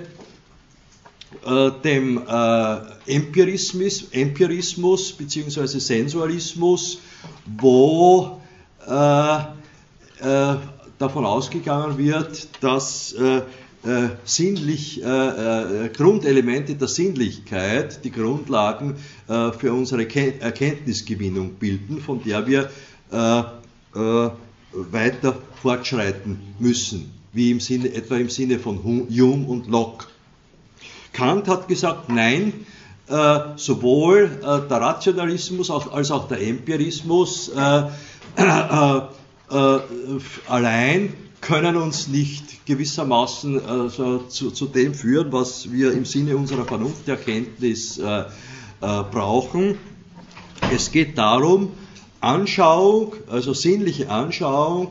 äh, dem äh, Empirismus, Empirismus bzw. Sensualismus, wo äh, äh, davon ausgegangen wird, dass äh, äh, sinnlich, Grundelemente der Sinnlichkeit die Grundlagen für unsere Erkenntnisgewinnung bilden, von der wir weiter fortschreiten müssen, wie im Sinne, etwa im Sinne von Hume und Locke. Kant hat gesagt, nein, äh, sowohl äh, der Rationalismus als auch der Empirismus äh, äh, äh, allein können uns nicht gewissermaßen also zu, zu, dem führen, was wir im Sinne unserer Vernunfterkenntnis brauchen. Es geht darum, Anschauung, also sinnliche Anschauung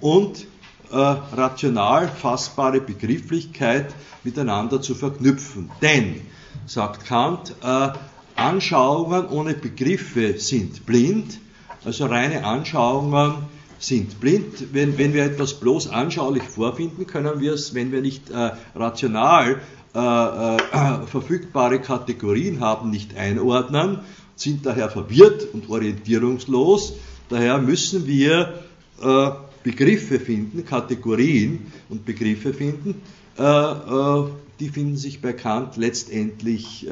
und äh, rational fassbare Begrifflichkeit miteinander zu verknüpfen. Denn, sagt Kant, äh, Anschauungen ohne Begriffe sind blind, also reine Anschauungen sind blind. Wenn, wenn wir etwas bloß anschaulich vorfinden, können wir es, wenn wir nicht äh, rational äh, äh, verfügbare Kategorien haben, nicht einordnen, sind daher verwirrt und orientierungslos. Daher müssen wir äh, Begriffe finden, Kategorien und Begriffe finden, äh, äh, die finden sich bei Kant letztendlich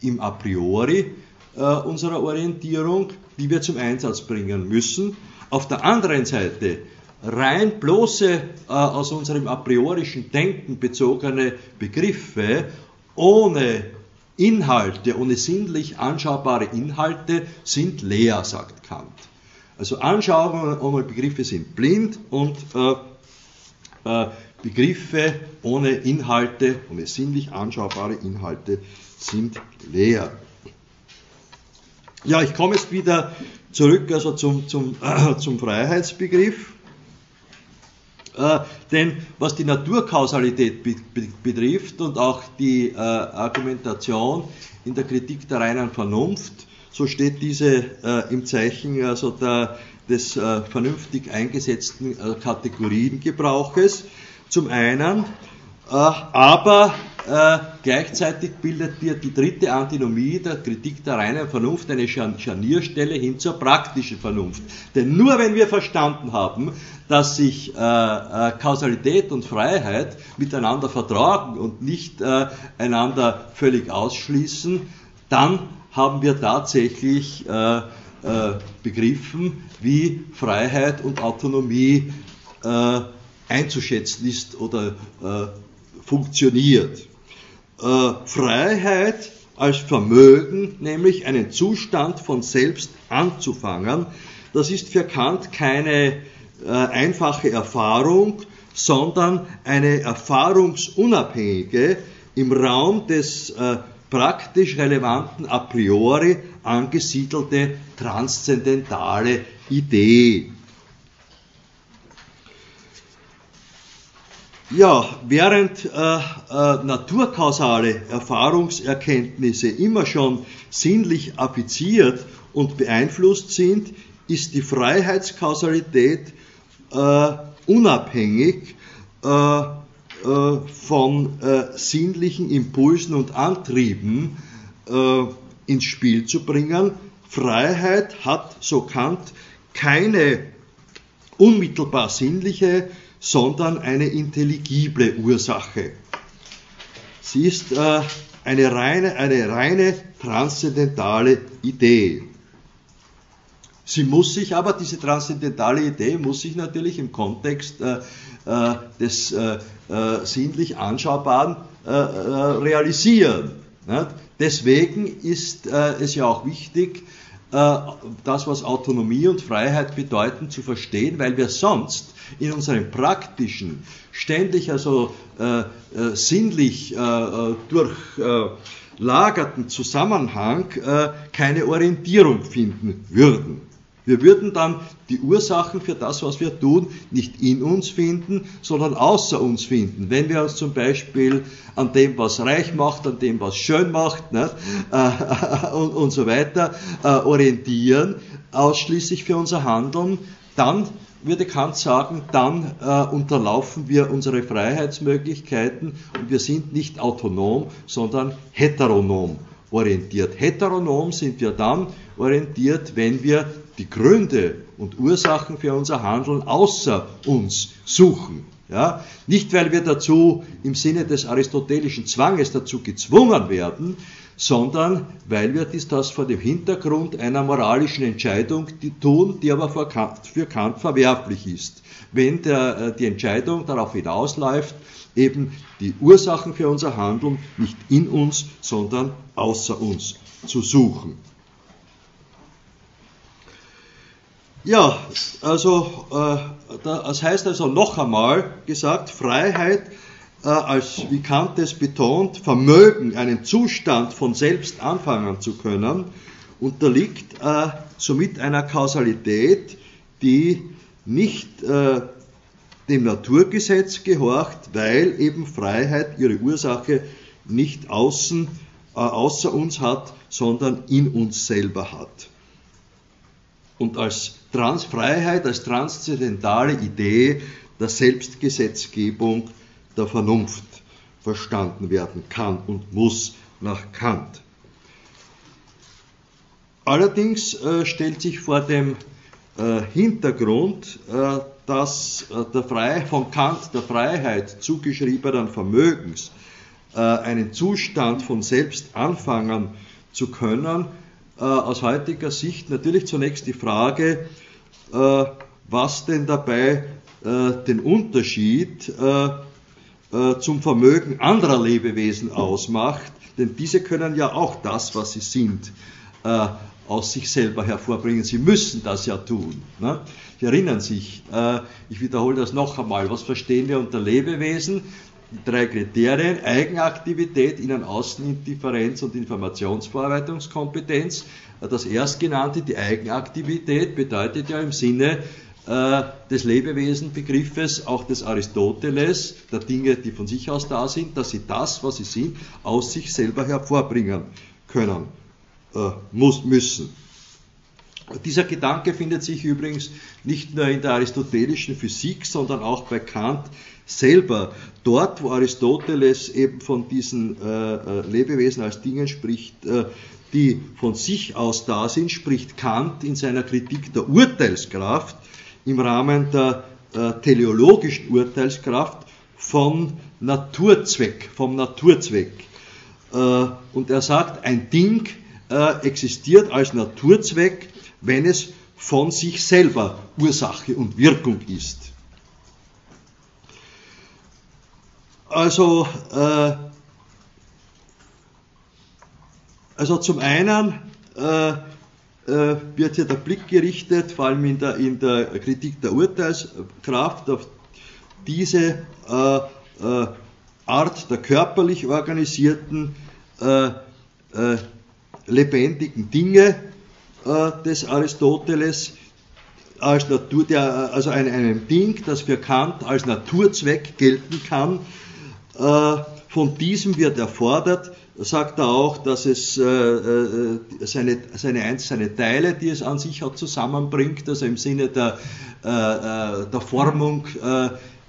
im A priori unserer Orientierung, die wir zum Einsatz bringen müssen. Auf der anderen Seite rein bloße aus unserem a priorischen Denken bezogene Begriffe ohne Inhalte, ohne sinnlich anschaubare Inhalte sind leer, sagt Kant. Also Anschauungen ohne Begriffe sind blind und äh, äh, Begriffe ohne Inhalte, ohne sinnlich anschaubare Inhalte sind leer. Ja, ich komme jetzt wieder zurück also zum, zum, äh, zum Freiheitsbegriff. Äh, denn was die Naturkausalität be be betrifft und auch die äh, Argumentation in der Kritik der reinen Vernunft, so steht diese äh, im Zeichen also der, des äh, vernünftig eingesetzten äh, Kategoriengebrauches. Zum einen, aber äh, gleichzeitig bildet dir die dritte Antinomie der Kritik der reinen Vernunft eine Scharnierstelle hin zur praktischen Vernunft. Denn nur wenn wir verstanden haben, dass sich äh, äh, Kausalität und Freiheit miteinander vertragen und nicht äh, einander völlig ausschließen, dann haben wir tatsächlich äh, äh, begriffen, wie Freiheit und Autonomie einzuschätzen ist oder funktioniert. Äh, Freiheit als Vermögen, nämlich einen Zustand von selbst anzufangen, das ist für Kant keine äh, einfache Erfahrung, sondern eine erfahrungsunabhängige, im Raum des äh, praktisch relevanten a priori angesiedelte transzendentale Idee. Ja, während äh, äh, naturkausale Erfahrungserkenntnisse immer schon sinnlich affiziert und beeinflusst sind, ist die Freiheitskausalität äh, unabhängig äh, äh, von äh, sinnlichen Impulsen und Antrieben ins Spiel zu bringen. Freiheit hat, so Kant, keine unmittelbar sinnliche sondern eine intelligible Ursache. Sie ist äh, eine, reine, eine reine transzendentale Idee. Sie muss sich aber, diese transzendentale Idee muss sich natürlich im Kontext äh, äh, des äh, äh sinnlich Anschaubaren äh, realisieren. Nicht? Deswegen ist es ja auch wichtig, das, was Autonomie und Freiheit bedeuten, zu verstehen, weil wir sonst in unserem praktischen, ständig also äh, äh, sinnlich äh, äh durchlagerten Zusammenhang äh, keine Orientierung finden würden. Wir würden dann die Ursachen für das, was wir tun, nicht in uns finden, sondern außer uns finden. Wenn wir uns zum Beispiel an dem, was reich macht, an dem, was schön macht ne, äh, und, und, so weiter äh, orientieren, ausschließlich für unser Handeln, dann würde Kant sagen, dann äh, unterlaufen wir unsere Freiheitsmöglichkeiten und wir sind nicht autonom, sondern heteronom orientiert. Heteronom sind wir dann orientiert, wenn wir die Gründe und Ursachen für unser Handeln außer uns suchen. Ja? Nicht, weil wir dazu im Sinne des aristotelischen Zwanges dazu gezwungen werden, sondern weil wir dies das vor dem Hintergrund einer moralischen Entscheidung die tun, die aber für Kant, für Kant verwerflich ist. Wenn der, äh, die Entscheidung darauf hinausläuft, eben die Ursachen für unser Handeln nicht in uns, sondern außer uns zu suchen. Ja, also äh, das heißt also noch einmal gesagt, Freiheit äh, als, wie Kant es betont, Vermögen, einen Zustand von selbst anfangen zu können, unterliegt äh, somit einer Kausalität, die nicht äh, dem Naturgesetz gehorcht, weil eben Freiheit ihre Ursache nicht außen, äh, außer uns hat, sondern in uns selber hat. Und als Transfreiheit, als transzendentale Idee der Selbstgesetzgebung der Vernunft verstanden werden kann und muss nach Kant. Allerdings äh, stellt sich vor dem äh, Hintergrund, äh, dass äh, der Frei, von Kant der Freiheit zugeschriebenen Vermögens äh, einen Zustand von selbst anfangen zu können, äh, aus heutiger Sicht natürlich zunächst die Frage, was denn dabei den Unterschied zum Vermögen anderer Lebewesen ausmacht, denn diese können ja auch das, was sie sind, aus sich selber hervorbringen. Sie müssen das ja tun. Ne? Sie erinnern sich, äh, ich wiederhole das noch einmal, was verstehen wir unter Lebewesen? Die drei Kriterien, Eigenaktivität, Innen-Außen-Indifferenz und Informationsverarbeitungskompetenz. Das erstgenannte, die Eigenaktivität, bedeutet ja im Sinne äh, des Lebewesenbegriffes, auch des Aristoteles, der Dinge, die von sich aus da sind, dass sie das, was sie sind, aus sich selber hervorbringen können, äh, muss, müssen. Dieser Gedanke findet sich übrigens nicht nur in der aristotelischen Physik, sondern auch bei Kant selber. Dort, wo Aristoteles eben von diesen äh, äh, Lebewesen als Dingen spricht, äh, die von sich aus da sind, spricht Kant in seiner Kritik der Urteilskraft im Rahmen der äh, teleologischen Urteilskraft von Naturzweck, vom Naturzweck. Äh, und er sagt, ein Ding äh, existiert als Naturzweck, wenn es von sich selber Ursache und Wirkung ist. Also, äh, also zum einen äh, äh, wird hier der Blick gerichtet, vor allem in der, in der Kritik der Urteilskraft, auf diese äh, äh, Art der körperlich organisierten äh, lebendigen Dinge des Aristoteles, als Natur, der, also ein, einem Ding, das für Kant als Naturzweck gelten kann, äh, von diesem wird erfordert, sagt er auch, dass es äh, äh, seine, seine, seine Teile, die es an sich auch zusammenbringt, also im Sinne der, der Formung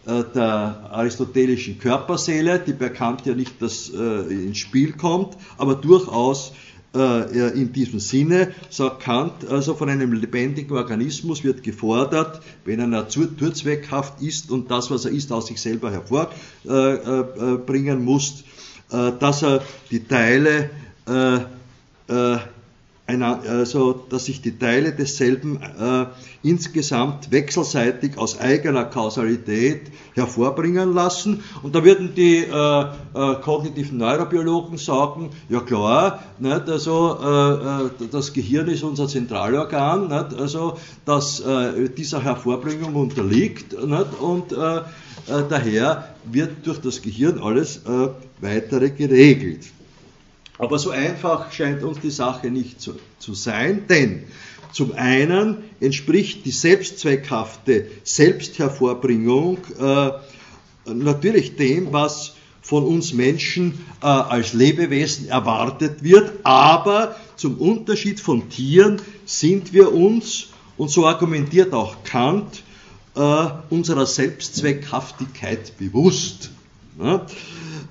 der aristotelischen Körperseele, die bei Kant ja nicht das, ins Spiel kommt, aber durchaus äh, in diesem Sinne, sagt Kant, also von einem lebendigen Organismus wird gefordert, wenn er naturzweckhaft ist und das, was er ist, aus sich selber hervorbringen äh, äh, muss, dass er die Teile also dass sich die Teile desselben äh, insgesamt wechselseitig aus eigener Kausalität hervorbringen lassen. Und da würden die äh, äh, kognitiven Neurobiologen sagen, ja klar, nicht, also äh, äh, das Gehirn ist unser Zentralorgan, nicht, also das äh, dieser Hervorbringung unterliegt nicht, und daher wird durch das Gehirn alles weitere geregelt. Aber so einfach scheint uns die Sache nicht zu, zu sein, denn zum einen entspricht die selbstzweckhafte Selbsthervorbringung äh, natürlich dem, was von uns Menschen äh, als Lebewesen erwartet wird, aber zum Unterschied von Tieren sind wir uns, und so argumentiert auch Kant, äh, unserer Selbstzweckhaftigkeit bewusst. Ja?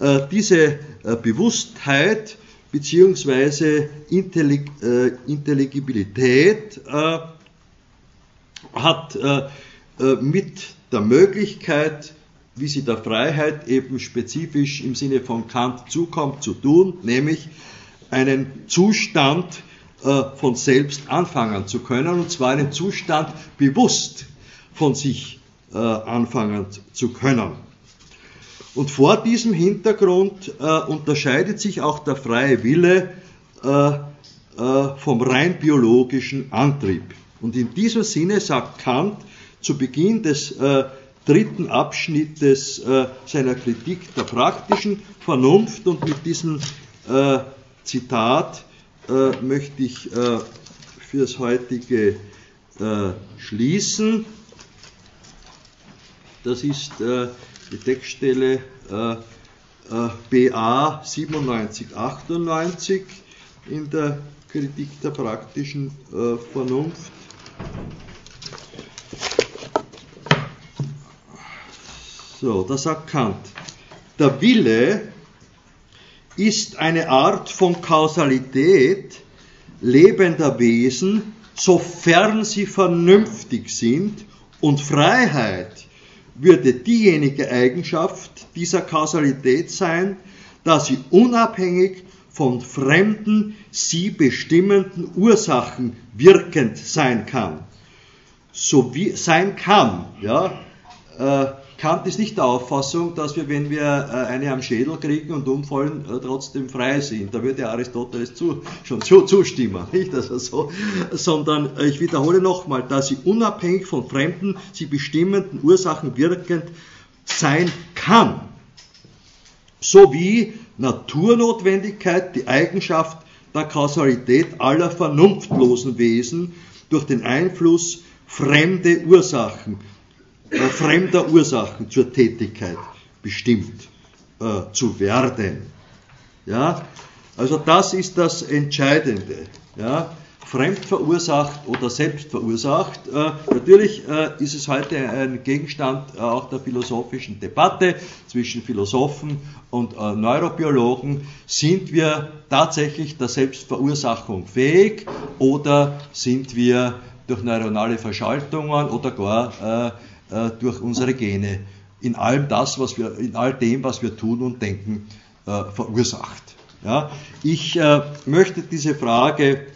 Äh, diese äh, Bewusstheit beziehungsweise Intellig äh, Intelligibilität äh, hat äh, äh, mit der Möglichkeit, wie sie der Freiheit eben spezifisch im Sinne von Kant zukommt, zu tun, nämlich einen Zustand äh, von selbst anfangen zu können, und zwar einen Zustand bewusst von sich äh, anfangen zu können. Und vor diesem Hintergrund äh, unterscheidet sich auch der freie Wille äh, äh, vom rein biologischen Antrieb. Und in diesem Sinne sagt Kant zu Beginn des äh, dritten Abschnittes äh, seiner Kritik der praktischen Vernunft und mit diesem äh, Zitat möchte ich fürs heutige schließen. Das ist die Textstelle äh, BA 9798 in der Kritik der praktischen äh, Vernunft. So, da sagt Kant, der Wille ist eine Art von Kausalität lebender Wesen, sofern sie vernünftig sind, und Freiheit würde diejenige Eigenschaft dieser Kausalität sein, dass sie unabhängig von fremden, sie bestimmenden Ursachen wirkend sein kann. So wie sein kann, ja, äh, Kant ist nicht der Auffassung, dass wir, wenn wir äh, eine am Schädel kriegen und umfallen, äh, trotzdem frei sind. Da würde Aristoteles zu, schon zu, zustimmen, nicht also so, sondern äh, ich wiederhole nochmal, dass sie unabhängig von fremden, sie bestimmenden Ursachen wirkend sein kann. Sowie Naturnotwendigkeit die Eigenschaft der Kausalität aller vernunftlosen Wesen durch den Einfluss fremde Ursachen fremder Ursachen zur Tätigkeit bestimmt äh, zu werden. Ja? Also das ist das Entscheidende. Ja? fremd verursacht oder selbst verursacht. Äh, natürlich äh, ist es heute ein Gegenstand äh, auch der philosophischen Debatte zwischen Philosophen und Neurobiologen. Sind wir tatsächlich der Selbstverursachung fähig oder sind wir durch neuronale Verschaltungen oder gar durch unsere Gene in allem das, was wir, in all dem, was wir tun und denken, verursacht? Ja, ich möchte diese Frage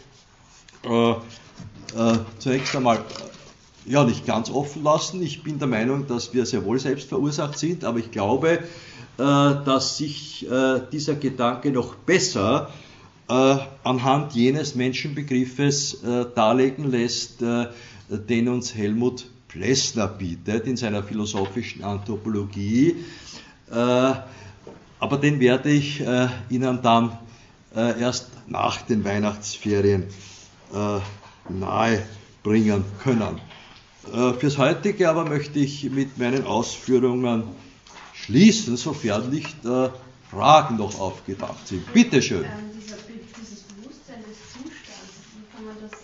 äh, äh, zunächst einmal äh, ja nicht ganz offen lassen. Ich bin der Meinung, dass wir sehr wohl selbst verursacht sind, aber ich glaube, äh, dass sich äh, dieser Gedanke noch besser äh, anhand jenes Menschenbegriffes darlegen lässt, den uns Helmut Plessner bietet in seiner philosophischen Anthropologie. aber den werde ich Ihnen dann erst nach den Weihnachtsferien äh, nahe bringen können. Äh, fürs heutige aber möchte ich mit meinen Ausführungen schließen, sofern nicht äh, Fragen noch aufgedacht sind. Bitte schön. Ähm, dieses Bewusstsein des Zustands, wie kann man das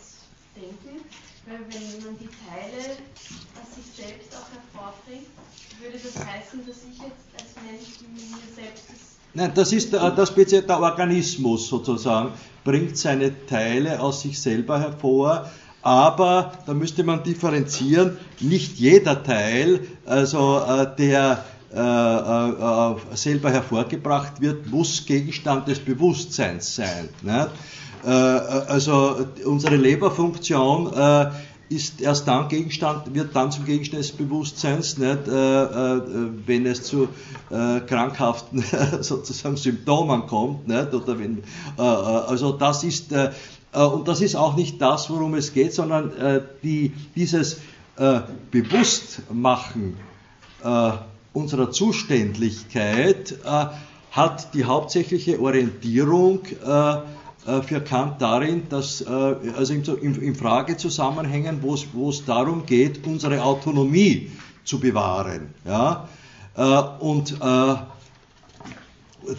denken? Weil wenn man die Teile selbst auch hervorbringt, würde das heißen, dass ich jetzt als Mensch mir selbst das Nein, das ist der, der, der Organismus sozusagen, bringt seine Teile aus sich selber hervor, aber da müsste man differenzieren, nicht jeder Teil, also äh, der äh, äh, selber hervorgebracht wird, muss Gegenstand des Bewusstseins sein. Ne? Also unsere Leberfunktion ist erst dann Gegenstand, wird dann zum Gegenstand des Bewusstseins, nicht, äh, äh, wenn es zu äh, krankhaften sozusagen Symptomen kommt, nicht, oder wenn, äh, äh, also das ist, äh, und das ist auch nicht das, worum es geht, sondern die, dieses Bewusstmachen unserer Zuständlichkeit hat die hauptsächliche Orientierung äh, für Kant darin, dass äh, also in, in Fragezusammenhängen, wo es darum geht, unsere Autonomie zu bewahren. Ja? Äh, und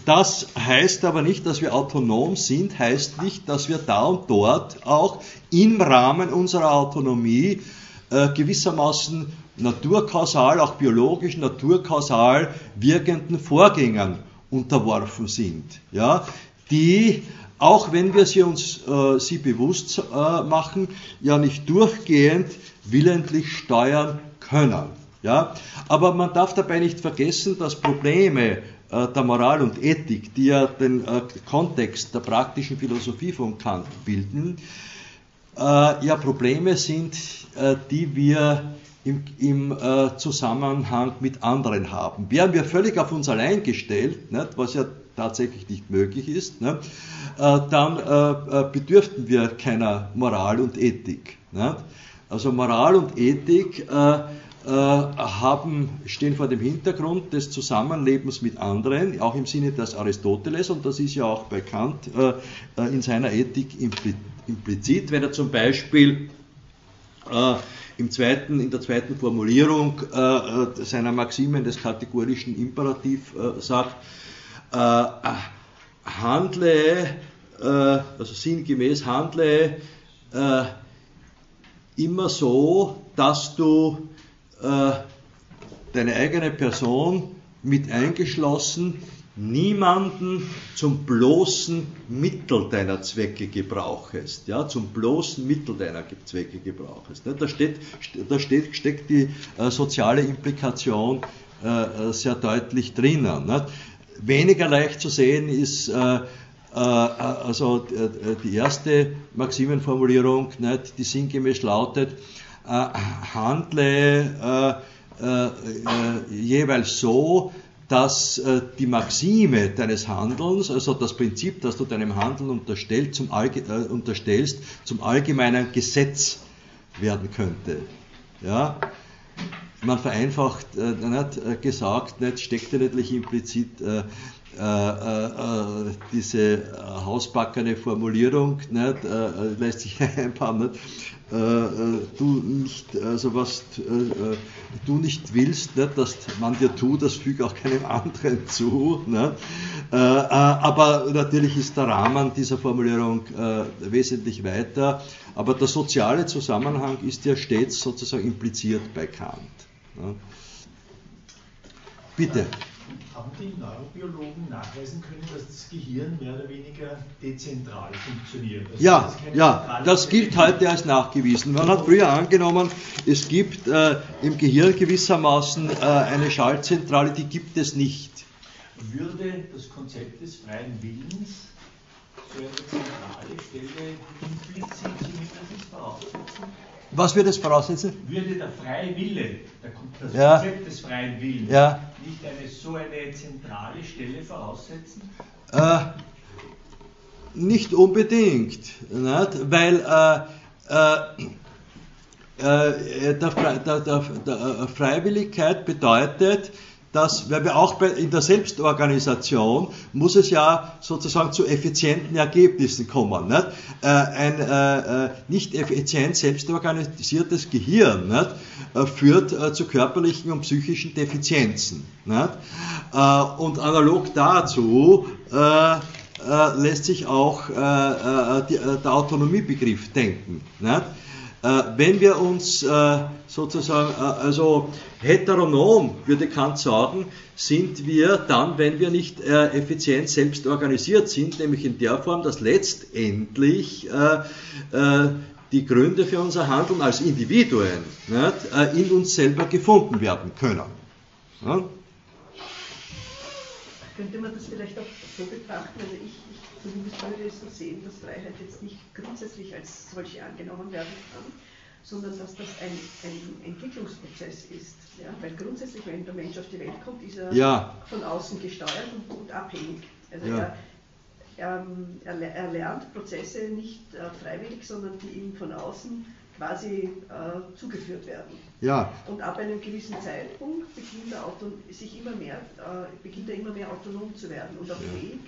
das heißt aber nicht, dass wir autonom sind, heißt nicht, dass wir da und dort auch im Rahmen unserer Autonomie gewissermaßen naturkausal, auch biologisch naturkausal wirkenden Vorgängen unterworfen sind, ja, die auch wenn wir sie uns äh, sie bewusst äh, machen, ja nicht durchgehend willentlich steuern können. Ja? Aber man darf dabei nicht vergessen, dass Probleme äh, der Moral und Ethik, die ja den äh, Kontext der praktischen Philosophie von Kant bilden, äh, ja Probleme sind, äh, die wir im, im Zusammenhang mit anderen haben. Wären wir völlig auf uns allein gestellt, nicht, was ja tatsächlich nicht möglich ist, ne, äh, dann äh, äh, bedürften wir keiner Moral und Ethik. Ne? Also Moral und Ethik haben, stehen vor dem Hintergrund des Zusammenlebens mit anderen, auch im Sinne des Aristoteles, und das ist ja auch bei Kant in seiner Ethik implizit, wenn er zum Beispiel im zweiten, in der zweiten Formulierung seiner Maximen des kategorischen Imperativ sagt, äh, handle, äh, also sinngemäß handle äh, immer so, dass du äh, deine eigene Person mit eingeschlossen niemanden zum bloßen Mittel deiner Zwecke gebrauchest, ja, zum bloßen Mittel deiner Zwecke gebrauchest. Ne? Da, steht, da steht, steckt die äh, soziale Implikation äh, sehr deutlich drinnen. Ne? Weniger leicht zu sehen ist äh, äh, also äh, die erste Maximenformulierung, nicht, die sinngemäß lautet, äh, handle äh, jeweils so, dass die Maxime deines Handelns, also das Prinzip, das du deinem Handeln unterstellst, zum, unterstellst, zum allgemeinen Gesetz werden könnte. Ja? Man vereinfacht äh, nicht, äh, gesagt, nicht, steckt ja nicht implizit, äh, äh, äh, diese hausbackene Formulierung nicht, lässt sich einbauen. Du nicht, also was du nicht willst, nicht, dass man dir tut, das füge auch keinem anderen zu. Nicht? aber natürlich ist der Rahmen dieser Formulierung wesentlich weiter. Aber der soziale Zusammenhang ist ja stets sozusagen impliziert bei Kant. Bitte. Haben die Neurobiologen nachweisen können, dass das Gehirn mehr oder weniger dezentral funktioniert? Also ja, das ja, das gilt heute als nachgewiesen. Man hat früher angenommen, es gibt äh, im Gehirn gewissermaßen äh, eine Schaltzentrale, die gibt es nicht. Würde das Konzept des freien Willens so eine zentrale Stelle implizit zumindest voraussetzen? Was würde es voraussetzen? Würde der freie Wille, das ja. Konzept des freien Willens, ja. nicht eine so eine zentrale Stelle voraussetzen? Äh, nicht unbedingt, nicht? weil äh, äh, äh der, der, der, äh, Freiwilligkeit bedeutet, dass, weil wir auch bei, in der Selbstorganisation muss es ja sozusagen zu effizienten Ergebnissen kommen. Nicht? Äh, ein äh, äh nicht effizient selbstorganisiertes Gehirn nicht? Äh, führt äh, zu körperlichen und psychischen Defizienzen. Nicht? Äh, und analog dazu lässt sich auch der Autonomiebegriff denken. Nicht? Wenn wir uns sozusagen, also Heteronom, würde Kant sagen, sind wir dann, wenn wir nicht äh, effizient selbst organisiert sind, nämlich in der Form, dass letztendlich äh, äh, die Gründe für unser Handeln als Individuen nicht, äh, in uns selber gefunden werden können. Ja? Könnte man das vielleicht auch so betrachten, also ich, ich zumindest würde es so sehen, dass Freiheit jetzt nicht grundsätzlich als solche angenommen werden kann, sondern dass das ein, ein Entwicklungsprozess ist. Ja? Weil grundsätzlich, wenn der Mensch auf die Welt kommt, ist er ja. von außen gesteuert und, und abhängig. Also ja. er, er, er, lernt Prozesse nicht äh, freiwillig, sondern die ihm von außen quasi äh, zugeführt werden. Ja. Und ab einem gewissen Zeitpunkt beginnt er, auto, sich immer mehr, äh, beginnt er immer mehr autonom zu werden und auch ja. fähig,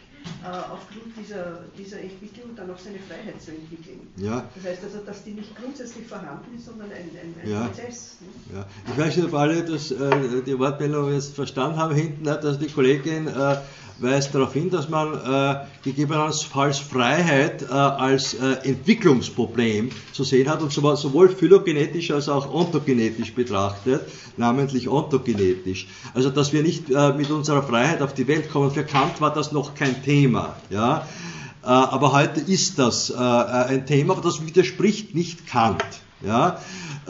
äh, aufgrund dieser, dieser Entwicklung dann auch seine Freiheit zu entwickeln. Ja. Das heißt also, dass die nicht grundsätzlich vorhanden ist, sondern ein, ein, ein ja. Prozess. Ne? Ja. Ich weiß nicht, ob alle das, äh, die Wortmeldung jetzt verstanden haben hinten, dass die Kollegin äh, weist darauf hin, dass man äh, gegebenenfalls Freiheit äh, als äh, Entwicklungsproblem zu sehen hat und sowohl phylogenetisch als auch ontogenetisch betrachtet, namentlich ontogenetisch. Also dass wir nicht äh, mit unserer Freiheit auf die Welt kommen. Für Kant war das noch kein Thema. Ja? Äh, aber heute ist das äh, ein Thema, aber das widerspricht nicht Kant. Ja?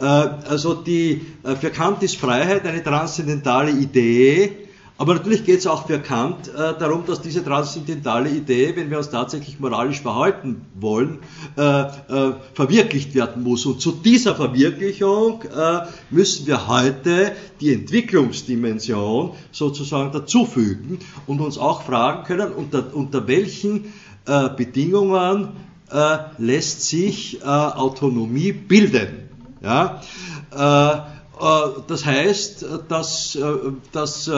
Also die, für Kant ist Freiheit eine transzendentale Idee, aber natürlich geht es auch für Kant äh, darum, dass diese transzendentale Idee, wenn wir uns tatsächlich moralisch verhalten wollen, äh, äh, verwirklicht werden muss. Und zu dieser Verwirklichung äh, müssen wir heute die Entwicklungsdimension sozusagen dazufügen und uns auch fragen können, unter, unter welchen äh, Bedingungen äh, lässt sich Autonomie bilden. Ja? das heißt, dass, dass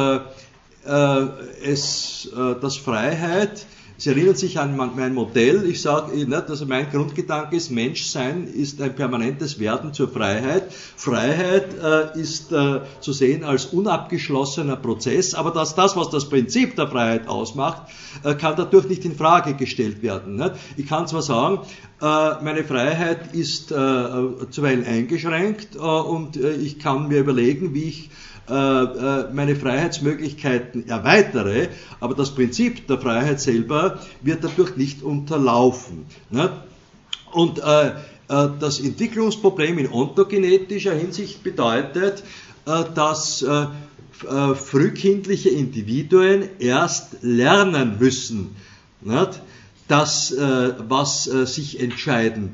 es, äh, dass Freiheit, Sie erinnern sich an mein Modell, ich sage, also mein Grundgedanke ist, Menschsein ist ein permanentes Werden zur Freiheit. Freiheit äh, ist äh, zu sehen als unabgeschlossener Prozess, aber dass das, was das Prinzip der Freiheit ausmacht, äh, kann dadurch nicht in Frage gestellt werden. Nicht? Ich kann zwar sagen, äh, meine Freiheit ist zuweilen eingeschränkt und ich kann mir überlegen, wie ich äh, äh, meine Freiheitsmöglichkeiten erweitere, aber das Prinzip der Freiheit selber wird dadurch nicht unterlaufen. Ne? Und äh, das Entwicklungsproblem in ontogenetischer Hinsicht bedeutet, dass frühkindliche Individuen erst lernen müssen, das, was sich entscheiden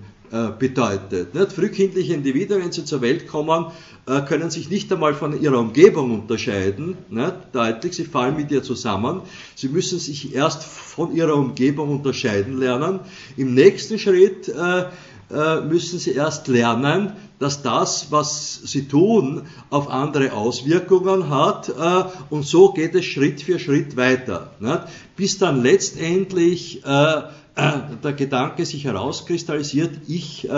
bedeutet. Frühkindliche Individuen, wenn sie zur Welt kommen, äh, können sich nicht einmal von ihrer Umgebung unterscheiden, ne, deutlich, sie fallen mit ihr zusammen. Sie müssen sich erst von ihrer Umgebung unterscheiden lernen. Im nächsten Schritt äh, äh, müssen sie erst lernen, dass das, was sie tun, auf andere Auswirkungen hat äh, und so geht es Schritt für Schritt weiter. Nicht? Bis dann letztendlich äh, der Gedanke sich herauskristallisiert, ich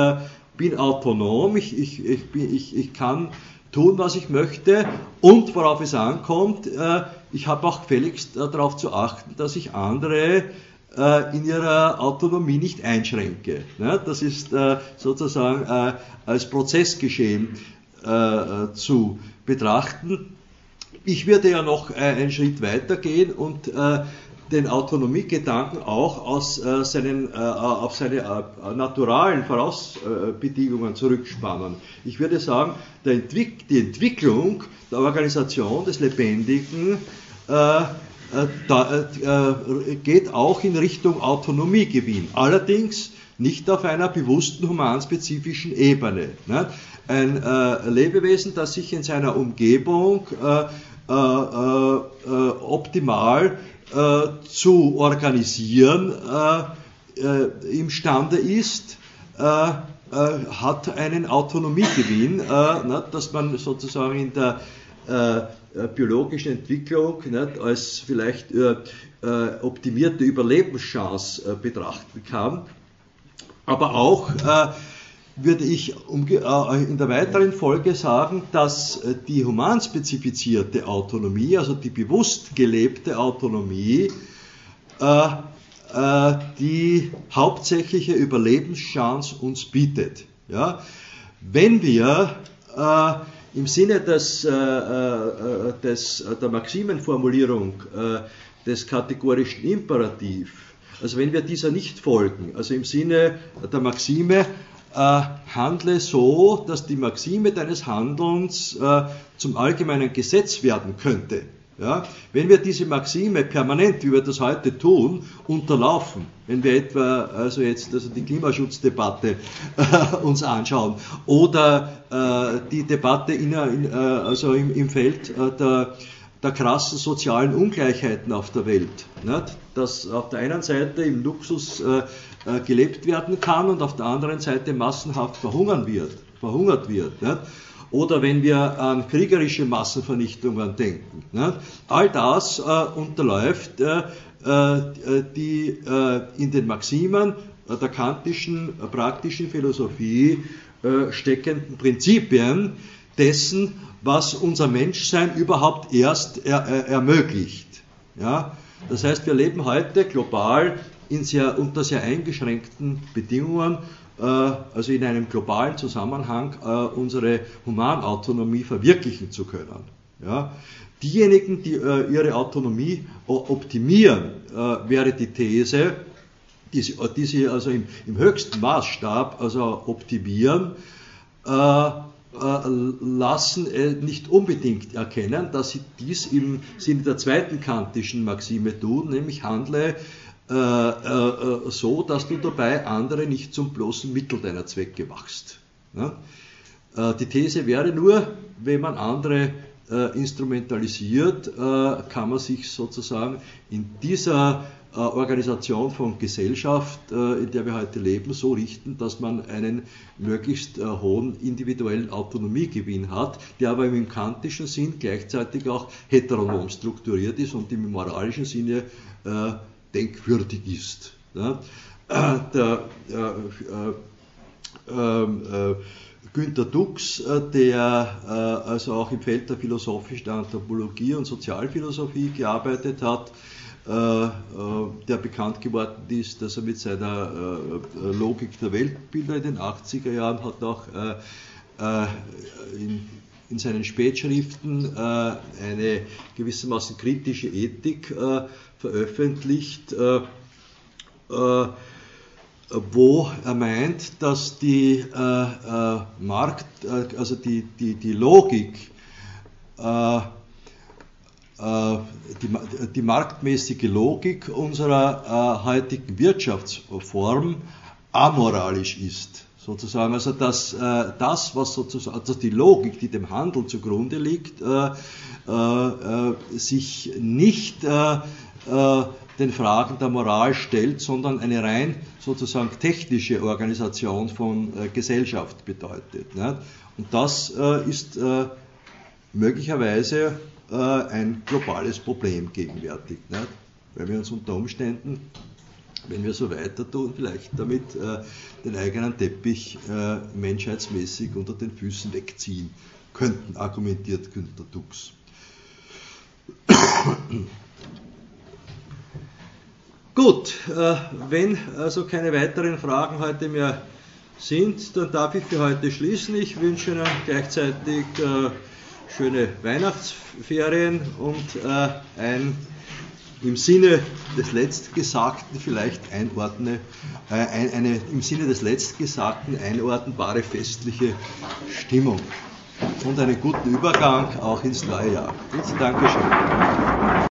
bin autonom, ich, ich, ich, ich, ich kann tun, was ich möchte und worauf es ankommt, ich habe auch gefälligst darauf zu achten, dass ich andere äh, in ihrer Autonomie nicht einschränke. Das ist äh, sozusagen äh, als Prozessgeschehen zu betrachten. Ich würde ja noch einen Schritt weiter gehen und den Autonomiegedanken auch aus, äh, seinen, äh, auf seine äh, naturalen Vorausbedingungen zurückspannen. Ich würde sagen, Entwick die Entwicklung der Organisation des Lebendigen äh, da, äh, geht auch in Richtung Autonomiegewinn. Allerdings nicht auf einer bewussten humanspezifischen Ebene. Ne? Ein äh, Lebewesen, das sich in seiner Umgebung äh, äh, äh, zu organisieren imstande ist, hat einen Autonomiegewinn, ne? dass man sozusagen in der äh, biologischen Entwicklung nicht, als vielleicht äh, äh, optimierte Überlebenschance äh, betrachten kann. Aber auch äh, würde ich äh, in der weiteren Folge sagen, dass die humanspezifizierte Autonomie, also die bewusst gelebte Autonomie, die hauptsächliche Überlebenschance uns bietet. Wenn wir im Sinne des, äh, äh, des, äh, der Maximenformulierung äh, des kategorischen Imperativ, also wenn wir dieser nicht folgen, also im Sinne der Maxime, äh, handle so, dass die Maxime deines Handelns äh, zum allgemeinen Gesetz werden könnte, ja? Wenn wir diese Maxime permanent, wie wir das heute tun, unterlaufen, wenn wir etwa also jetzt also die Klimaschutzdebatte äh, uns anschauen oder äh, die Debatte in, in, äh, also im, im Feld äh, der, der krassen sozialen Ungleichheiten auf der Welt, nicht? dass auf der einen Seite im Luxus äh, äh, gelebt werden kann und auf der anderen Seite massenhaft verhungern wird, verhungert wird. Nicht? oder wenn wir an kriegerische Massenvernichtungen denken. Ne? All das äh, unterläuft äh, äh, die in den Maximen der kantischen praktischen Philosophie steckenden Prinzipien dessen, was unser Menschsein überhaupt erst er, er, ermöglicht. Ja? Das heißt, wir leben heute global sehr, unter sehr eingeschränkten Bedingungen äh, also in einem globalen Zusammenhang äh, unsere Humanautonomie verwirklichen zu können. Ja? Diejenigen, die äh, ihre Autonomie optimieren, wäre die These, die sie, die sie also im, im, höchsten Maßstab also optimieren, lassen nicht unbedingt erkennen, dass sie dies im Sinne der zweiten kantischen Maxime tun, nämlich handle äh, äh, so, dass du dabei andere nicht zum bloßen Mittel deiner Zwecke machst. Äh, die These wäre nur, wenn man andere äh, instrumentalisiert, äh, kann man sich sozusagen in dieser äh, Organisation von Gesellschaft, in der wir heute leben, so richten, dass man einen möglichst hohen individuellen Autonomiegewinn hat, der aber im kantischen Sinn gleichzeitig auch heteronom strukturiert ist und im moralischen Sinne denkwürdig ist. Äh, der, äh, ähm, äh, Günter Dux, äh, der äh, also auch im Feld der philosophischen Anthropologie und Sozialphilosophie gearbeitet hat, der bekannt geworden ist, dass er mit seiner Logik der Weltbilder in den 80er Jahren hat auch in, in seinen Spätschriften eine gewissermaßen kritische Ethik veröffentlicht, äh, äh, wo er meint, dass die äh, äh Markt, äh, also die, die, die Logik, äh, die, die, marktmäßige Logik unserer heutigen Wirtschaftsform amoralisch ist sozusagen. Also dass äh, das, was sozusagen, also die Logik, die dem Handel zugrunde liegt, äh, äh, sich nicht äh, den Fragen der Moral stellt, sondern eine rein sozusagen technische Organisation von äh, Gesellschaft bedeutet. Nicht? Und das äh, ist äh, möglicherweise äh, ein globales Problem gegenwärtig, nicht? weil wir uns unter Umständen, wenn wir so weiter tun, vielleicht damit äh, den eigenen Teppich äh, menschheitsmäßig unter den Füßen wegziehen könnten, argumentiert Günter Dux. Gut, äh, wenn also keine weiteren Fragen heute mehr sind, dann darf ich für heute schließen. Ich wünsche Ihnen gleichzeitig äh, schöne Weihnachtsferien und äh, ein im Sinne des Letztgesagten vielleicht einordne, eine, eine im Sinne des Letztgesagten einordnbare festliche Stimmung und einen guten Übergang auch ins neue Jahr. Gut, Dankeschön.